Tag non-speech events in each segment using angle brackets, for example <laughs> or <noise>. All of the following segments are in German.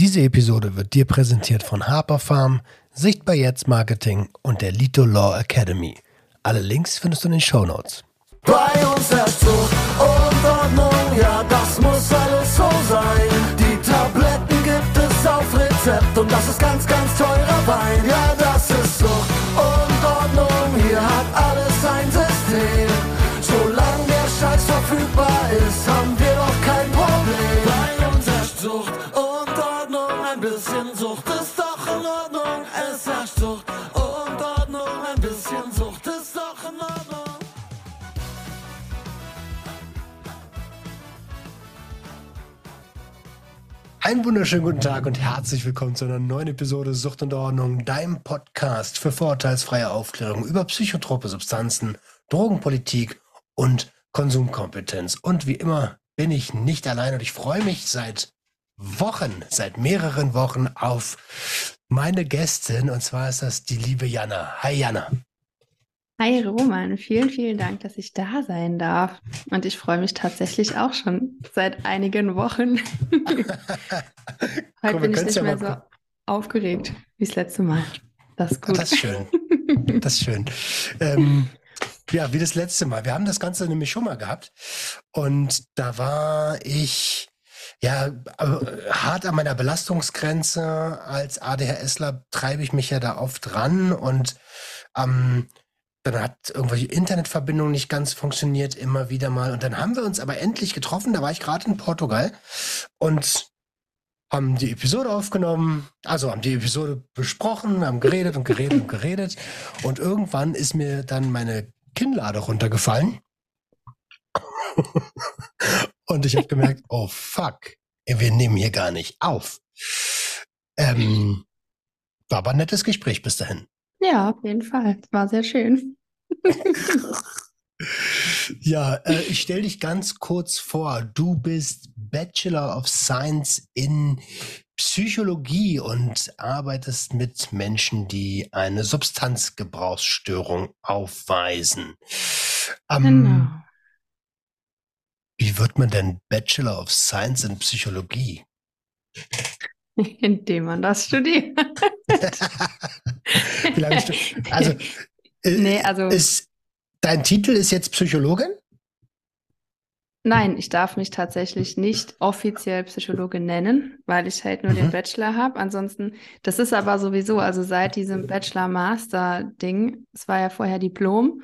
Diese Episode wird dir präsentiert von Harper Farm, Sichtbar Jetzt Marketing und der Lito Law Academy. Alle Links findest du in den Show Notes. Bei uns herrscht Zucht und Ordnung, ja, das muss alles so sein. Die Tabletten gibt es auf Rezept und das ist ganz, ganz teurer Wein. Ja, das ist Zucht und Ordnung, hier hat alles ein System. Solange der Scheiß verfügbar ist, haben wir Einen wunderschönen guten Tag und herzlich willkommen zu einer neuen Episode Sucht und Ordnung, deinem Podcast für vorurteilsfreie Aufklärung über psychotrope Substanzen, Drogenpolitik und Konsumkompetenz. Und wie immer bin ich nicht allein und ich freue mich seit Wochen, seit mehreren Wochen auf meine Gästin und zwar ist das die liebe Jana. Hi Jana. Hi Roman, vielen, vielen Dank, dass ich da sein darf. Und ich freue mich tatsächlich auch schon seit einigen Wochen. <laughs> Heute wir bin ich nicht ja mehr so aufgeregt wie das letzte Mal. Das ist gut. Das ist schön. Das ist schön. Ähm, ja, wie das letzte Mal. Wir haben das Ganze nämlich schon mal gehabt. Und da war ich ja äh, hart an meiner Belastungsgrenze. Als ADHSler treibe ich mich ja da oft ran und ähm, dann hat irgendwelche Internetverbindung nicht ganz funktioniert, immer wieder mal. Und dann haben wir uns aber endlich getroffen. Da war ich gerade in Portugal und haben die Episode aufgenommen, also haben die Episode besprochen, haben geredet und geredet und geredet. Und irgendwann ist mir dann meine Kinnlade runtergefallen. und ich habe gemerkt, oh fuck, wir nehmen hier gar nicht auf. Ähm, war aber ein nettes Gespräch bis dahin. Ja, auf jeden Fall. War sehr schön. Ja, äh, ich stelle dich ganz kurz vor. Du bist Bachelor of Science in Psychologie und arbeitest mit Menschen, die eine Substanzgebrauchsstörung aufweisen. Ähm, Genau. Wie wird man denn Bachelor of Science in Psychologie? <laughs> Indem man das studiert. <laughs> Wie lange also, Nee, also- ist, dein Titel ist jetzt Psychologin? Nein, ich darf mich tatsächlich nicht offiziell Psychologin nennen, weil ich halt nur den Mhm. Bachelor habe. Ansonsten, das ist aber sowieso, also seit diesem Bachelor-Master-Ding, es war ja vorher Diplom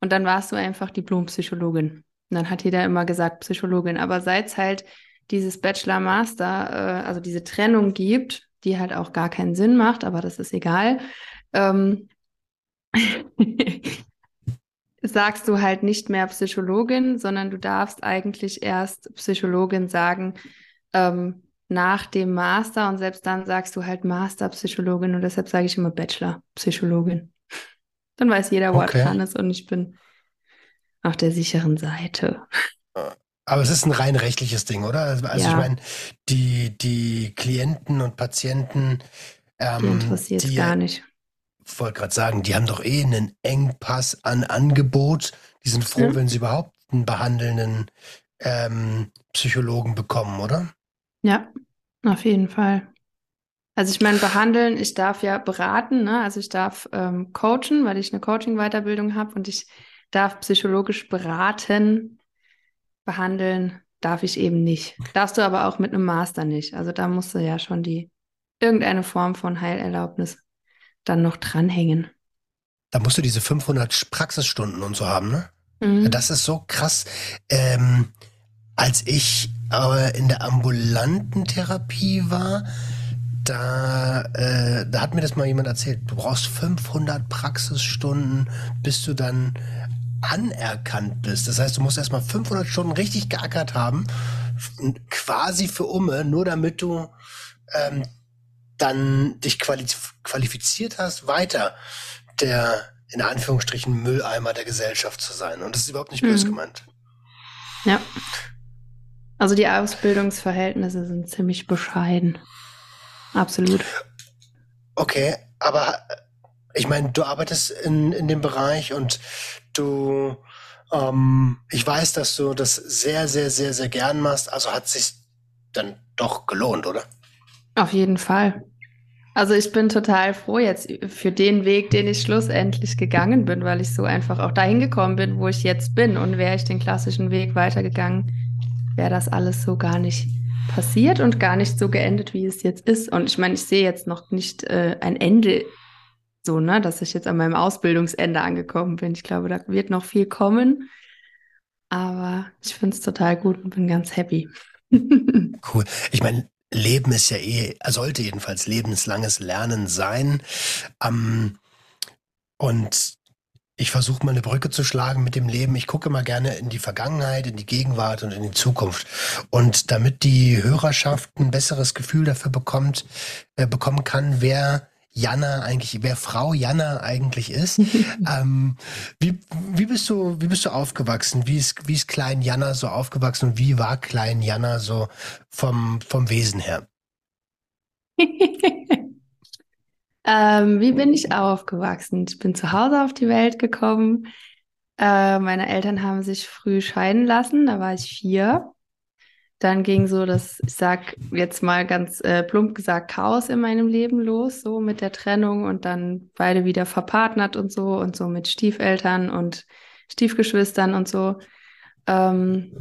und dann warst du einfach Diplompsychologin. Und dann hat jeder immer gesagt Psychologin. Aber seit es halt dieses Bachelor-Master, äh, also diese Trennung gibt, die halt auch gar keinen Sinn macht, aber das ist egal, ähm, <laughs> sagst du halt nicht mehr Psychologin, sondern du darfst eigentlich erst Psychologin sagen ähm, nach dem Master und selbst dann sagst du halt Master-Psychologin und deshalb sage ich immer Bachelor-Psychologin. Dann weiß jeder, wo er Okay. dran ist und ich bin auf der sicheren Seite. Aber es ist ein rein rechtliches Ding, oder? Also ich Ja. meine, die, die Klienten und Patienten, Die ähm, interessiert es die, gar nicht. Wollte gerade sagen, die haben doch eh einen Engpass an Angebot. Die sind froh, Ja. wenn sie überhaupt einen behandelnden ähm, Psychologen bekommen, oder? Ja, auf jeden Fall. Also ich meine, behandeln, ich darf ja beraten, ne? Also ich darf ähm, coachen, weil ich eine Coaching-Weiterbildung habe und ich darf psychologisch beraten, behandeln darf ich eben nicht. Darfst du aber auch mit einem Master nicht. Also da musst du ja schon die irgendeine Form von Heilerlaubnis dann noch dranhängen. Da musst du diese 500 Praxisstunden und so haben, ne? Mhm. Das ist so krass. Ähm, als ich aber in der ambulanten Therapie war, da, äh, da hat mir das mal jemand erzählt. Du brauchst 500 Praxisstunden, bis du dann anerkannt bist. Das heißt, du musst erstmal 500 Stunden richtig geackert haben, quasi für Umme, nur damit du ähm, dann dich quali qualifiziert hast, weiter der in Anführungsstrichen Mülleimer der Gesellschaft zu sein. Und das ist überhaupt nicht böse Mhm. gemeint. Ja. Also die Ausbildungsverhältnisse sind ziemlich bescheiden. Absolut. Okay, aber ich meine, du arbeitest in, in dem Bereich und du, ähm, ich weiß, dass du das sehr, sehr, sehr, sehr gern machst. Also hat sich dann doch gelohnt, oder? Auf jeden Fall. Also ich bin total froh jetzt für den Weg, den ich schlussendlich gegangen bin, weil ich so einfach auch dahin gekommen bin, wo ich jetzt bin. Und wäre ich den klassischen Weg weitergegangen, wäre das alles so gar nicht passiert und gar nicht so geendet, wie es jetzt ist. Und ich meine, ich sehe jetzt noch nicht äh, ein Ende, so, ne, dass ich jetzt an meinem Ausbildungsende angekommen bin. Ich glaube, da wird noch viel kommen. Aber ich finde es total gut und bin ganz happy. <laughs> cool. Ich meine, Leben ist ja eh, sollte jedenfalls lebenslanges Lernen sein. Ähm, und ich versuche mal eine Brücke zu schlagen mit dem Leben. Ich gucke immer gerne in die Vergangenheit, in die Gegenwart und in die Zukunft. Und damit die Hörerschaft ein besseres Gefühl dafür bekommt, äh, bekommen kann, wer Jana eigentlich, wer Frau Jana eigentlich ist. <laughs> ähm, wie, wie bist du, wie bist du aufgewachsen? Wie ist, wie ist klein Jana so aufgewachsen und wie war klein Jana so vom, vom Wesen her? <laughs> ähm, wie bin ich aufgewachsen? Ich bin zu Hause auf die Welt gekommen. Äh, meine Eltern haben sich früh scheiden lassen, da war ich vier. Dann ging so das, ich sag jetzt mal ganz äh, plump gesagt, Chaos in meinem Leben los, so mit der Trennung und dann beide wieder verpartnert und so und so mit Stiefeltern und Stiefgeschwistern und so. Ähm,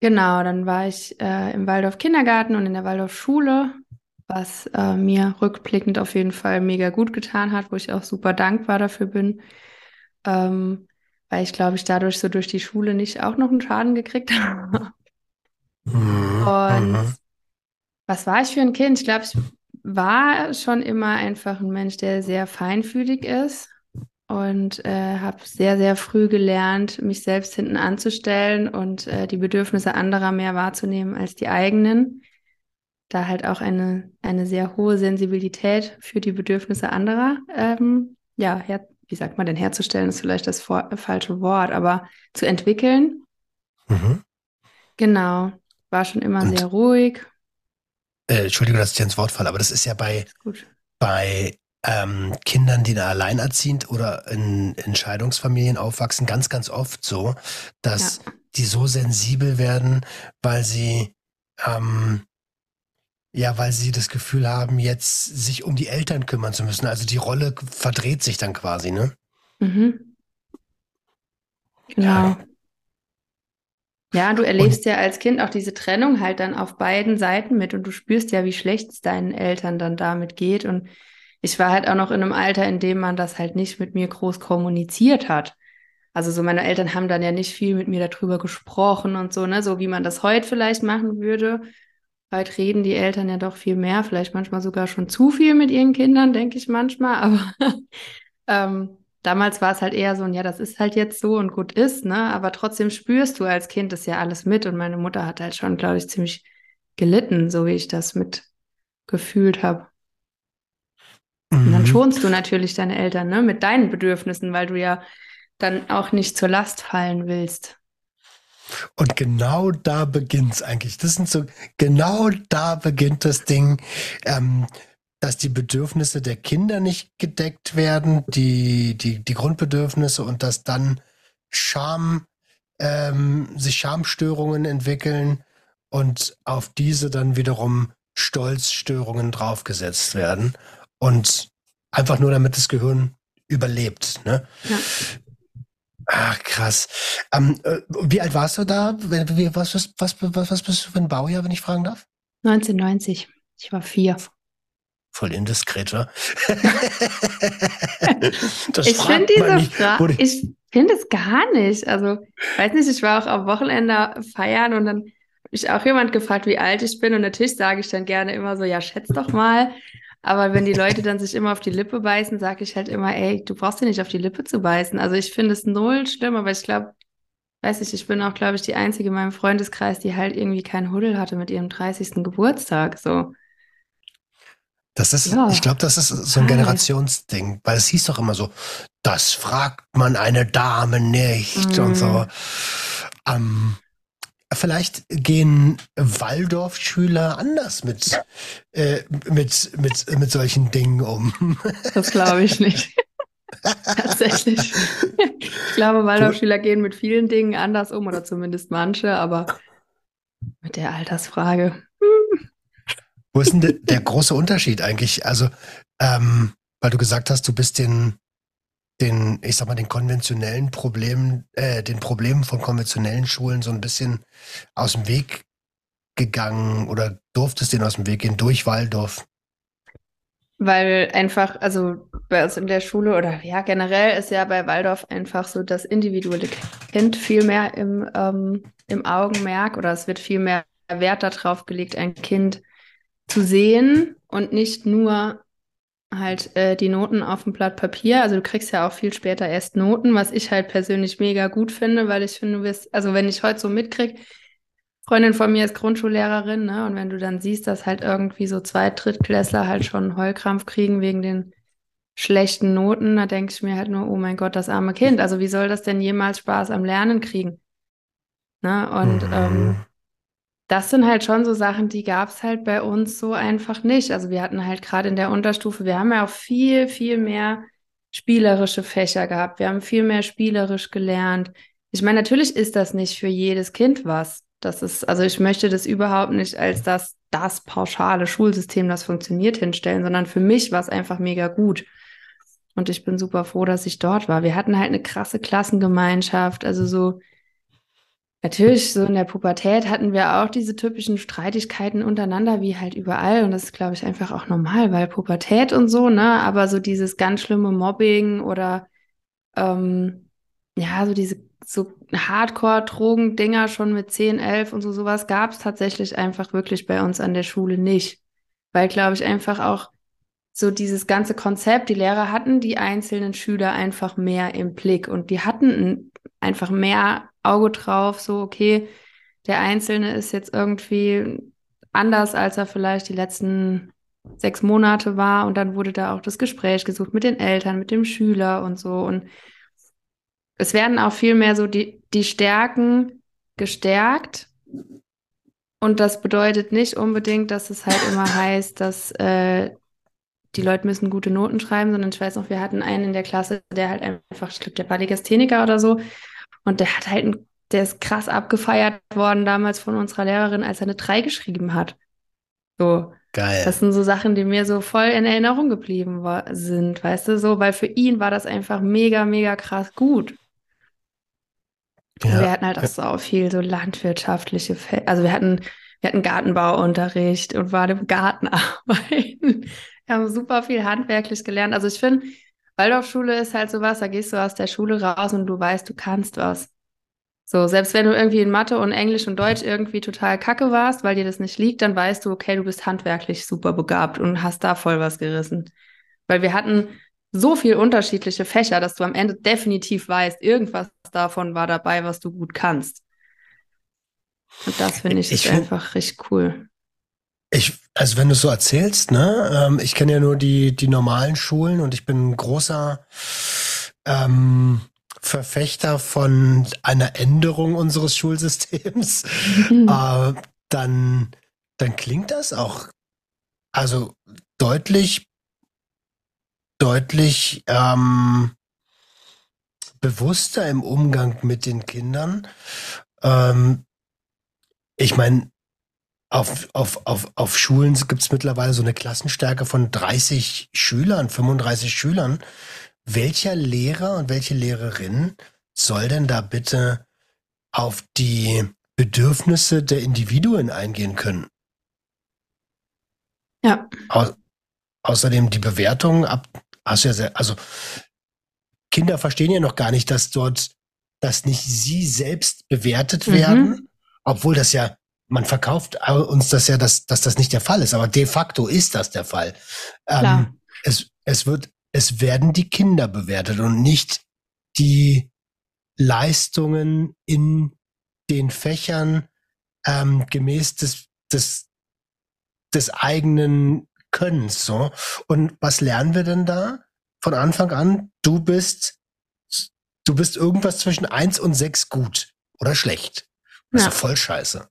genau, dann war ich äh, im Waldorf Kindergarten und in der Waldorf Schule, was äh, mir rückblickend auf jeden Fall mega gut getan hat, wo ich auch super dankbar dafür bin. Ähm, weil ich glaube, ich dadurch so durch die Schule nicht auch noch einen Schaden gekriegt habe. Mhm, Und was war ich für ein Kind? Ich glaube, ich war schon immer einfach ein Mensch, der sehr feinfühlig ist und äh, habe sehr, sehr früh gelernt, mich selbst hinten anzustellen und äh, die Bedürfnisse anderer mehr wahrzunehmen als die eigenen. Da halt auch eine, eine sehr hohe Sensibilität für die Bedürfnisse anderer ähm, ja, her wie sagt man denn, herzustellen ist vielleicht das vor, falsche Wort, aber zu entwickeln. Mhm. Genau, war schon immer Und, sehr ruhig. Äh, Entschuldigung, dass ich dir ins Wort falle, aber das ist ja bei, bei ähm, Kindern, die da alleinerziehend oder in Entscheidungsfamilien aufwachsen, ganz, ganz oft so, dass ja. die so sensibel werden, weil sie ähm, ja, weil sie das Gefühl haben, jetzt sich um die Eltern kümmern zu müssen. Also die Rolle verdreht sich dann quasi, ne? Mhm. Genau. Ja. ja, du erlebst und, ja als Kind auch diese Trennung halt dann auf beiden Seiten mit und du spürst ja, wie schlecht es deinen Eltern dann damit geht. Und ich war halt auch noch in einem Alter, in dem man das halt nicht mit mir groß kommuniziert hat. Also so meine Eltern haben dann ja nicht viel mit mir darüber gesprochen und so, ne, so wie man das heute vielleicht machen würde. Heute reden die Eltern ja doch viel mehr, vielleicht manchmal sogar schon zu viel mit ihren Kindern, denke ich manchmal. Aber <laughs> ähm, damals war es halt eher so, ja, das ist halt jetzt so und gut ist, ne? Aber trotzdem spürst du als Kind das ja alles mit. Und meine Mutter hat halt schon, glaube ich, ziemlich gelitten, so wie ich das mit gefühlt habe. Und dann mhm. schonst du natürlich deine Eltern, ne, mit deinen Bedürfnissen, weil du ja dann auch nicht zur Last fallen willst. Und genau da beginnt's eigentlich. Das sind so, genau da beginnt das Ding, ähm, dass die Bedürfnisse der Kinder nicht gedeckt werden, die, die, die Grundbedürfnisse und dass dann Scham, ähm, sich Schamstörungen entwickeln und auf diese dann wiederum Stolzstörungen draufgesetzt werden. Und einfach nur damit das Gehirn überlebt. Ne? Ja. Ach, krass. Ähm, äh, wie alt warst du da? Was, was, was, was, bist du für ein Baujahr, wenn ich fragen darf? 1990. Ich war vier. Voll indiskret, oder? <laughs> ich finde diese Frage, ich finde es gar nicht. Also, weiß nicht, ich war auch am Wochenende feiern und dann habe ich auch jemand gefragt, wie alt ich bin. Und natürlich sage ich dann gerne immer so, ja, schätz doch mal. Aber wenn die Leute dann sich immer auf die Lippe beißen, sage ich halt immer, ey, du brauchst dir nicht auf die Lippe zu beißen. Also ich finde es null schlimm, aber ich glaube, weiß ich, ich bin auch, glaube ich, die Einzige in meinem Freundeskreis, die halt irgendwie keinen Huddel hatte mit ihrem 30. Geburtstag. So. Das ist, ja, ich glaube, das ist so ein Generationsding, weil es hieß doch immer so, das fragt man eine Dame nicht mm. und so. Mhm. Vielleicht gehen Waldorfschüler anders mit, äh, mit, mit, mit solchen Dingen um. <laughs> Das glaube ich nicht. Tatsächlich. Ich glaube, Waldorfschüler gehen mit vielen Dingen anders um oder zumindest manche, aber mit der Altersfrage. Wo ist denn der, der große Unterschied eigentlich? Also, ähm, weil du gesagt hast, du bist den, den, ich sag mal, den konventionellen Problemen, äh, den Problemen von konventionellen Schulen so ein bisschen aus dem Weg gegangen oder durftest den aus dem Weg gehen durch Waldorf? Weil einfach, also bei uns in der Schule oder ja, generell ist ja bei Waldorf einfach so das individuelle Kind viel mehr im, ähm, im Augenmerk oder es wird viel mehr Wert darauf gelegt, ein Kind zu sehen und nicht nur halt äh, die Noten auf dem Blatt Papier. Also du kriegst ja auch viel später erst Noten, was ich halt persönlich mega gut finde, weil ich finde, du wirst, also wenn ich heute so mitkriege, Freundin von mir ist Grundschullehrerin, ne? Und wenn du dann siehst, dass halt irgendwie so zwei Drittklässler halt schon Heulkrampf kriegen wegen den schlechten Noten, da denke ich mir halt nur, oh mein Gott, das arme Kind. Also wie soll das denn jemals Spaß am Lernen kriegen? Ne? Und mhm. ähm, das sind halt schon so Sachen, die gab es halt bei uns so einfach nicht. Also wir hatten halt gerade in der Unterstufe, wir haben ja auch viel, viel mehr spielerische Fächer gehabt. Wir haben viel mehr spielerisch gelernt. Ich meine, natürlich ist das nicht für jedes Kind was. Das ist, also ich möchte das überhaupt nicht als das, das pauschale Schulsystem, das funktioniert, hinstellen, sondern für mich war es einfach mega gut. Und ich bin super froh, dass ich dort war. Wir hatten halt eine krasse Klassengemeinschaft. Also so, natürlich, so in der Pubertät hatten wir auch diese typischen Streitigkeiten untereinander, wie halt überall. Und das ist, glaube ich, einfach auch normal, weil Pubertät und so, ne? Aber so dieses ganz schlimme Mobbing oder ähm, ja, so diese so Hardcore-Drogen-Dinger schon mit 10, 11 und so sowas gab es tatsächlich einfach wirklich bei uns an der Schule nicht. Weil, glaube ich, einfach auch so dieses ganze Konzept, die Lehrer hatten die einzelnen Schüler einfach mehr im Blick und die hatten einfach mehr Auge drauf, so, okay, der Einzelne ist jetzt irgendwie anders, als er vielleicht die letzten sechs Monate war und dann wurde da auch das Gespräch gesucht mit den Eltern, mit dem Schüler und so und es werden auch viel mehr so die, die Stärken gestärkt. Und das bedeutet nicht unbedingt, dass es halt immer heißt, dass äh, die Leute müssen gute Noten schreiben, sondern ich weiß noch, wir hatten einen in der Klasse, der halt einfach, ich glaube, der war oder so. Und der hat halt, ein, der ist krass abgefeiert worden damals von unserer Lehrerin, als er eine 3 geschrieben hat. So. Geil. Das sind so Sachen, die mir so voll in Erinnerung geblieben war, sind, weißt du, so, weil für ihn war das einfach mega, mega krass gut. Ja. Wir hatten halt auch so viel so landwirtschaftliche, Fe also wir hatten, wir hatten Gartenbauunterricht und waren im Garten arbeiten. <laughs> Wir haben super viel handwerklich gelernt. Also ich finde, Waldorfschule ist halt sowas, da gehst du aus der Schule raus und du weißt, du kannst was. So, selbst wenn du irgendwie in Mathe und Englisch und Deutsch irgendwie total kacke warst, weil dir das nicht liegt, dann weißt du, okay, du bist handwerklich super begabt und hast da voll was gerissen. Weil wir hatten so viel unterschiedliche Fächer, dass du am Ende definitiv weißt, irgendwas davon war dabei, was du gut kannst. Und das finde ich, ich find, einfach richtig cool. Ich, also wenn du so erzählst, ne, ähm, ich kenne ja nur die, die normalen Schulen und ich bin ein großer ähm, Verfechter von einer Änderung unseres Schulsystems, mhm. äh, dann, dann klingt das auch also deutlich deutlich ähm, bewusster im Umgang mit den Kindern. Ähm, ich meine, auf, auf, auf, auf Schulen gibt es mittlerweile so eine Klassenstärke von 30 Schülern, 35 Schülern. Welcher Lehrer und welche Lehrerin soll denn da bitte auf die Bedürfnisse der Individuen eingehen können? Ja. Au außerdem die Bewertung ab, hast ja sehr, also Kinder verstehen ja noch gar nicht, dass dort, dass nicht sie selbst bewertet mhm. werden, obwohl das ja, man verkauft uns das ja, dass, dass das nicht der Fall ist, aber de facto ist das der Fall. Ähm, es, es wird, es werden die Kinder bewertet und nicht die Leistungen in den Fächern ähm, gemäß des, des, des eigenen Könnens. So. Und was lernen wir denn da? von Anfang an, du bist, du bist irgendwas zwischen eins und sechs gut oder schlecht. Das ja. ist voll scheiße.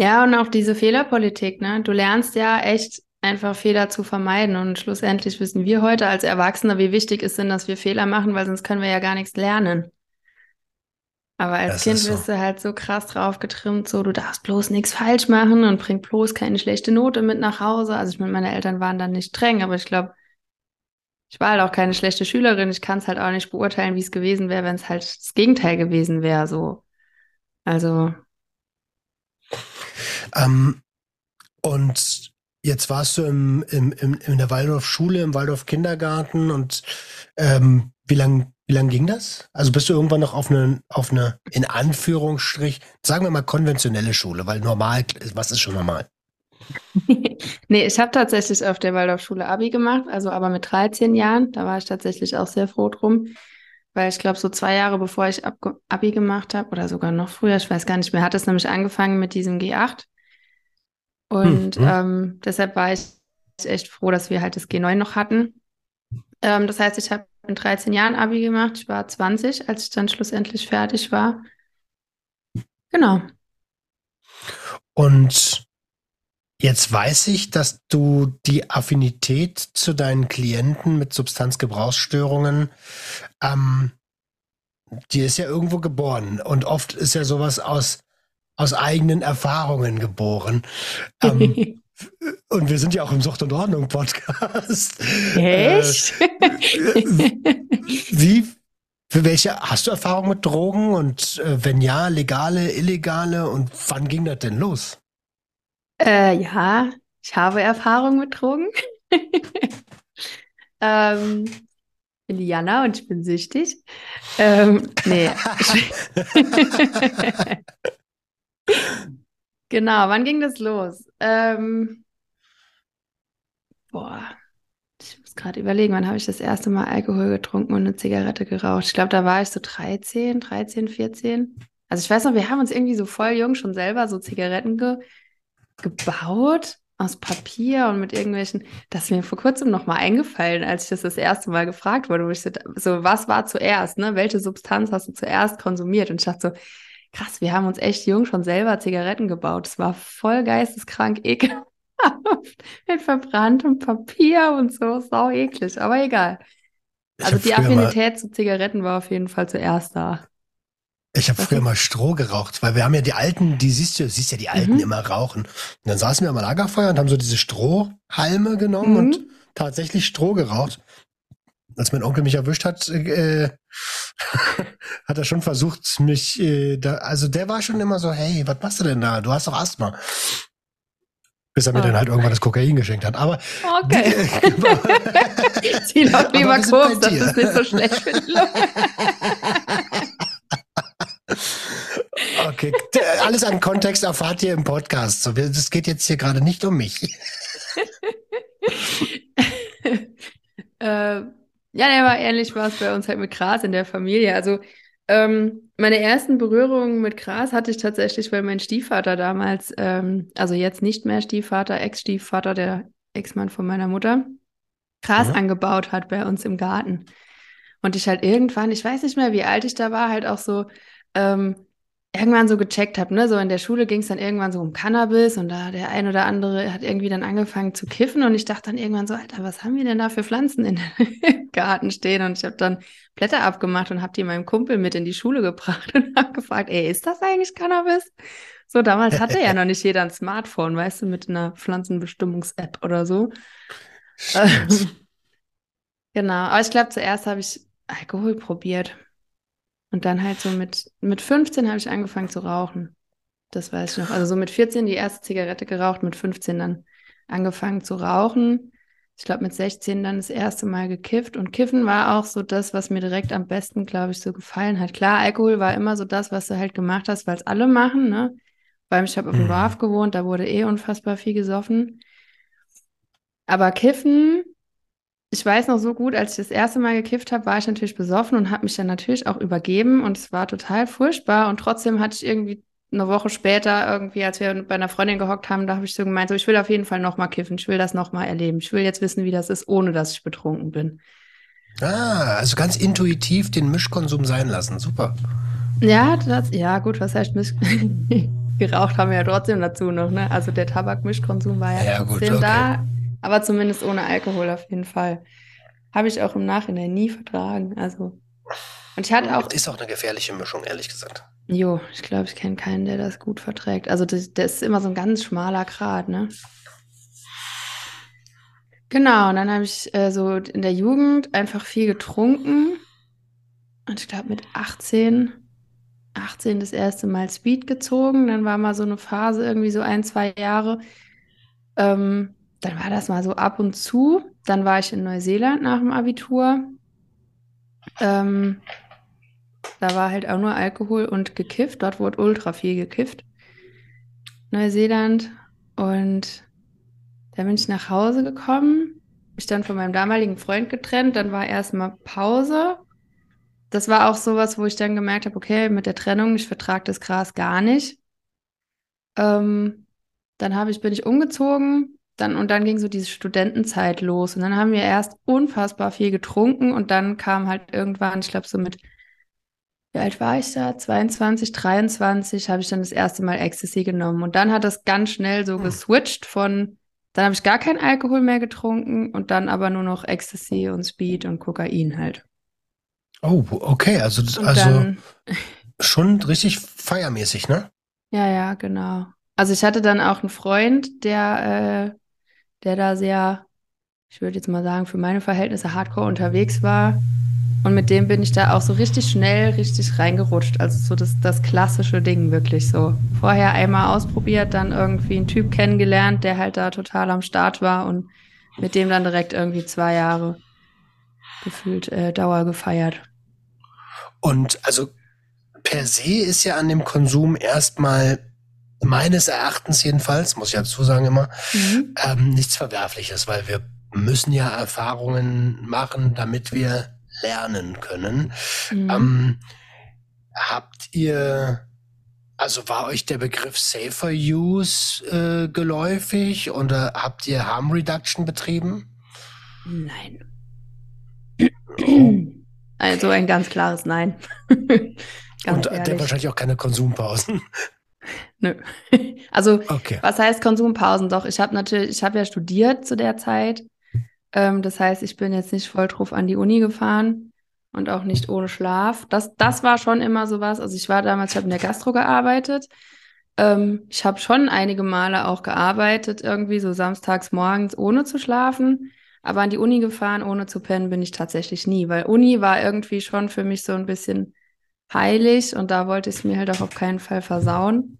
Ja, und auch diese Fehlerpolitik, ne? Du lernst ja echt einfach Fehler zu vermeiden. Und schlussendlich wissen wir heute als Erwachsene, wie wichtig es ist, dass wir Fehler machen, weil sonst können wir ja gar nichts lernen. Aber als Das Kind so. wirst du halt so krass drauf getrimmt, so du darfst bloß nichts falsch machen und bring bloß keine schlechte Note mit nach Hause. Also ich meine, meine Eltern waren dann nicht streng, aber ich glaube, ich war halt auch keine schlechte Schülerin. Ich kann es halt auch nicht beurteilen, wie es gewesen wäre, wenn es halt das Gegenteil gewesen wäre. So. Also, Ähm, und jetzt warst du im, im, im, in der Waldorfschule, im Waldorf-Kindergarten und ähm, wie lang, wie lang ging das? Also bist du irgendwann noch auf eine, auf eine, in Anführungsstrich, sagen wir mal konventionelle Schule, weil normal, was ist schon normal? <laughs> nee, ich habe tatsächlich auf der Waldorfschule Abi gemacht, also aber mit 13 Jahren. Da war ich tatsächlich auch sehr froh drum, weil ich glaube, so zwei Jahre bevor ich Ab Abi gemacht habe oder sogar noch früher, ich weiß gar nicht mehr, hat es nämlich angefangen mit diesem G8. Und Hm, hm. ähm, deshalb war ich echt froh, dass wir halt das G9 noch hatten. Ähm, das heißt, ich habe in 13 Jahren Abi gemacht. Ich war 20, als ich dann schlussendlich fertig war. Genau. Und jetzt weiß ich, dass du die Affinität zu deinen Klienten mit Substanzgebrauchsstörungen, ähm, die ist ja irgendwo geboren. Und oft ist ja sowas aus, aus eigenen Erfahrungen geboren. Ähm, <laughs> und wir sind ja auch im Sucht und Ordnung Podcast. Echt? Äh, wie, für welche, hast du Erfahrung mit Drogen? Und äh, wenn ja, legale, illegale? Und wann ging das denn los? Äh, ja, ich habe Erfahrung mit Drogen. <laughs> ähm, ich bin Jana und ich bin süchtig. Ähm, nee. <laughs> <laughs> Genau, wann ging das los? Ähm, boah, ich muss gerade überlegen, wann habe ich das erste Mal Alkohol getrunken und eine Zigarette geraucht? Ich glaube, da war ich so 13, 13, 14. Also ich weiß noch, wir haben uns irgendwie so voll jung schon selber so Zigaretten ge gebaut aus Papier und mit irgendwelchen, das ist mir vor kurzem noch mal eingefallen, als ich das das erste Mal gefragt wurde, wo ich so, so, was war zuerst, ne? Welche Substanz hast du zuerst konsumiert? Und ich dachte so, krass, wir haben uns echt jung schon selber Zigaretten gebaut. Das war voll geisteskrank <laughs> ekelhaft. Mit verbranntem Papier und so, sau eklig, aber egal. Also die Affinität zu Zigaretten war auf jeden Fall zuerst da. Ich habe früher mal Stroh geraucht, weil wir haben ja die alten, die siehst du, siehst ja die alten Mhm. immer rauchen. Und dann saßen wir am Lagerfeuer und haben so diese Strohhalme genommen Mhm. und tatsächlich Stroh geraucht. Als mein Onkel mich erwischt hat, äh, <laughs> hat er schon versucht, mich, äh, da, also der war schon immer so, hey, was machst du denn da? Du hast doch Asthma. Bis er mir Oh. dann halt irgendwann das Kokain geschenkt hat. Aber Okay. Die- <laughs> <laughs> Zieh doch lieber Koks, das ist nicht so schlecht für die okay, alles an Kontext erfahrt ihr im Podcast. So, es geht jetzt hier gerade nicht um mich. äh, ja, der war ähnlich war es bei uns halt mit Gras in der Familie. Also ähm, meine ersten Berührungen mit Gras hatte ich tatsächlich, weil mein Stiefvater damals, ähm, also jetzt nicht mehr Stiefvater, Ex-Stiefvater, der Ex-Mann von meiner Mutter, Gras Mhm. angebaut hat bei uns im Garten. Und ich halt irgendwann, ich weiß nicht mehr, wie alt ich da war, halt auch so ähm, irgendwann so gecheckt habe, ne? So in der Schule ging es dann irgendwann so um Cannabis und da der ein oder andere hat irgendwie dann angefangen zu kiffen und ich dachte dann irgendwann so, Alter, was haben wir denn da für Pflanzen in im <laughs> Garten stehen? Und ich habe dann Blätter abgemacht und habe die meinem Kumpel mit in die Schule gebracht <laughs> und habe gefragt, ey, ist das eigentlich Cannabis? So, damals hatte ja noch nicht jeder ein Smartphone, weißt du, mit einer Pflanzenbestimmungs-App oder so. <laughs> Genau, aber ich glaube, zuerst habe ich Alkohol probiert. Und dann halt so mit, mit 15 habe ich angefangen zu rauchen. Das weiß ich noch. Also so mit 14 die erste Zigarette geraucht, mit 15 dann angefangen zu rauchen. Ich glaube, mit 16 dann das erste Mal gekifft. Und Kiffen war auch so das, was mir direkt am besten, glaube ich, so gefallen hat. Klar, Alkohol war immer so das, was du halt gemacht hast, weil es alle machen, ne? Weil ich habe auf dem Mhm. Dorf gewohnt, da wurde eh unfassbar viel gesoffen. Aber Kiffen, ich weiß noch so gut, als ich das erste Mal gekifft habe, war ich natürlich besoffen und habe mich dann natürlich auch übergeben und es war total furchtbar und trotzdem hatte ich irgendwie eine Woche später irgendwie, als wir bei einer Freundin gehockt haben, da habe ich so gemeint, so ich will auf jeden Fall noch mal kiffen, ich will das noch mal erleben, ich will jetzt wissen, wie das ist, ohne dass ich betrunken bin. Ah, also ganz intuitiv den Mischkonsum sein lassen. Super. Ja, das, ja gut, was heißt Misch <laughs> geraucht haben wir ja trotzdem dazu noch, ne? Also der Tabakmischkonsum war ja, Ja, gut, trotzdem okay. da, aber zumindest ohne Alkohol auf jeden Fall. Habe ich auch im Nachhinein nie vertragen. Also, Und ich hatte auch. Ist auch eine gefährliche Mischung, ehrlich gesagt. Jo, ich glaube, ich kenne keinen, der das gut verträgt. Also das, das ist immer so ein ganz schmaler Grat, ne? Genau, und dann habe ich äh, so in der Jugend einfach viel getrunken. Und ich glaube mit 18, 18 das erste Mal Speed gezogen. Dann war mal so eine Phase, irgendwie so ein, zwei Jahre. Ähm, dann war das mal so ab und zu. Dann war ich in Neuseeland nach dem Abitur. Ähm, da war halt auch nur Alkohol und gekifft. Dort wurde ultra viel gekifft. Neuseeland. Und da bin ich nach Hause gekommen, mich dann von meinem damaligen Freund getrennt. Dann war erstmal Pause. Das war auch sowas, wo ich dann gemerkt habe, okay, mit der Trennung, ich vertrage das Gras gar nicht. Ähm, dann ich, bin ich umgezogen, dann, und dann ging so diese Studentenzeit los. Und dann haben wir erst unfassbar viel getrunken und dann kam halt irgendwann, ich glaube, so mit, wie alt war ich da? 22, 23, habe ich dann das erste Mal Ecstasy genommen. Und dann hat das ganz schnell so hm. geswitcht von, dann habe ich gar keinen Alkohol mehr getrunken und dann aber nur noch Ecstasy und Speed und Kokain halt. Oh, okay, also, also dann, <laughs> schon richtig feiermäßig, ne? Ja, ja, genau. Also ich hatte dann auch einen Freund, der, äh, der da sehr, ich würde jetzt mal sagen, für meine Verhältnisse hardcore unterwegs war. Und mit dem bin ich da auch so richtig schnell, richtig reingerutscht. Also so das, das klassische Ding wirklich so. Vorher einmal ausprobiert, dann irgendwie einen Typ kennengelernt, der halt da total am Start war und mit dem dann direkt irgendwie zwei Jahre gefühlt äh, Dauer gefeiert. Und also per se ist ja an dem Konsum erstmal meines Erachtens jedenfalls, muss ich dazu sagen immer, mhm. ähm, nichts Verwerfliches, weil wir müssen ja Erfahrungen machen, damit wir lernen können. Mhm. Ähm, habt ihr, also war euch der Begriff Safer Use äh, geläufig oder habt ihr Harm Reduction betrieben? Nein. Oh. Also ein ganz klares Nein. <laughs> ganz Und ehrlich. wahrscheinlich auch keine Konsumpausen. Nö. <laughs> Also, okay. was heißt Konsumpausen? Doch, ich habe natürlich, ich habe ja studiert zu der Zeit. Ähm, das heißt, ich bin jetzt nicht voll drauf an die Uni gefahren und auch nicht ohne Schlaf. Das, das war schon immer so was. Also ich war damals, ich habe in der Gastro gearbeitet. Ähm, ich habe schon einige Male auch gearbeitet, irgendwie so samstags morgens ohne zu schlafen. Aber an die Uni gefahren, ohne zu pennen, bin ich tatsächlich nie, weil Uni war irgendwie schon für mich so ein bisschen heilig und da wollte ich es mir halt auch auf keinen Fall versauen.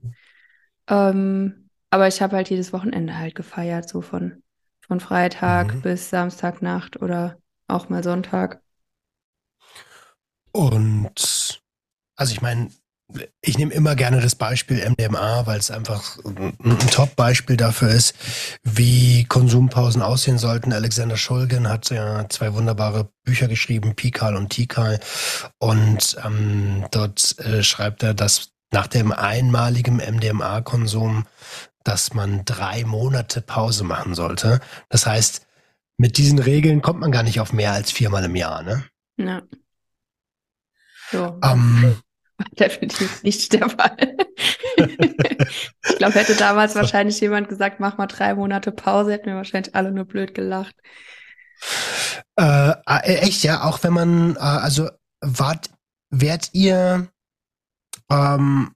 Ähm, aber ich habe halt jedes Wochenende halt gefeiert, so von, von Freitag mhm. bis Samstagnacht oder auch mal Sonntag. Und also ich meine, ich nehme immer gerne das Beispiel MDMA, weil es einfach ein, Top-Beispiel dafür ist, wie Konsumpausen aussehen sollten. Alexander Schulgen hat ja zwei wunderbare Bücher geschrieben, Pikal und Tikal. Und ähm, dort äh, schreibt er, dass nach dem einmaligen MDMA-Konsum, dass man drei Monate Pause machen sollte. Das heißt, mit diesen Regeln kommt man gar nicht auf mehr als viermal im Jahr, ne? Ja. So. Ähm, <laughs> definitiv nicht der Fall. <laughs> ich glaube, hätte damals wahrscheinlich jemand gesagt, mach mal drei Monate Pause, hätten wir wahrscheinlich alle nur blöd gelacht. Äh, äh echt, ja, auch wenn man, äh, also wart, wärt ihr, ähm,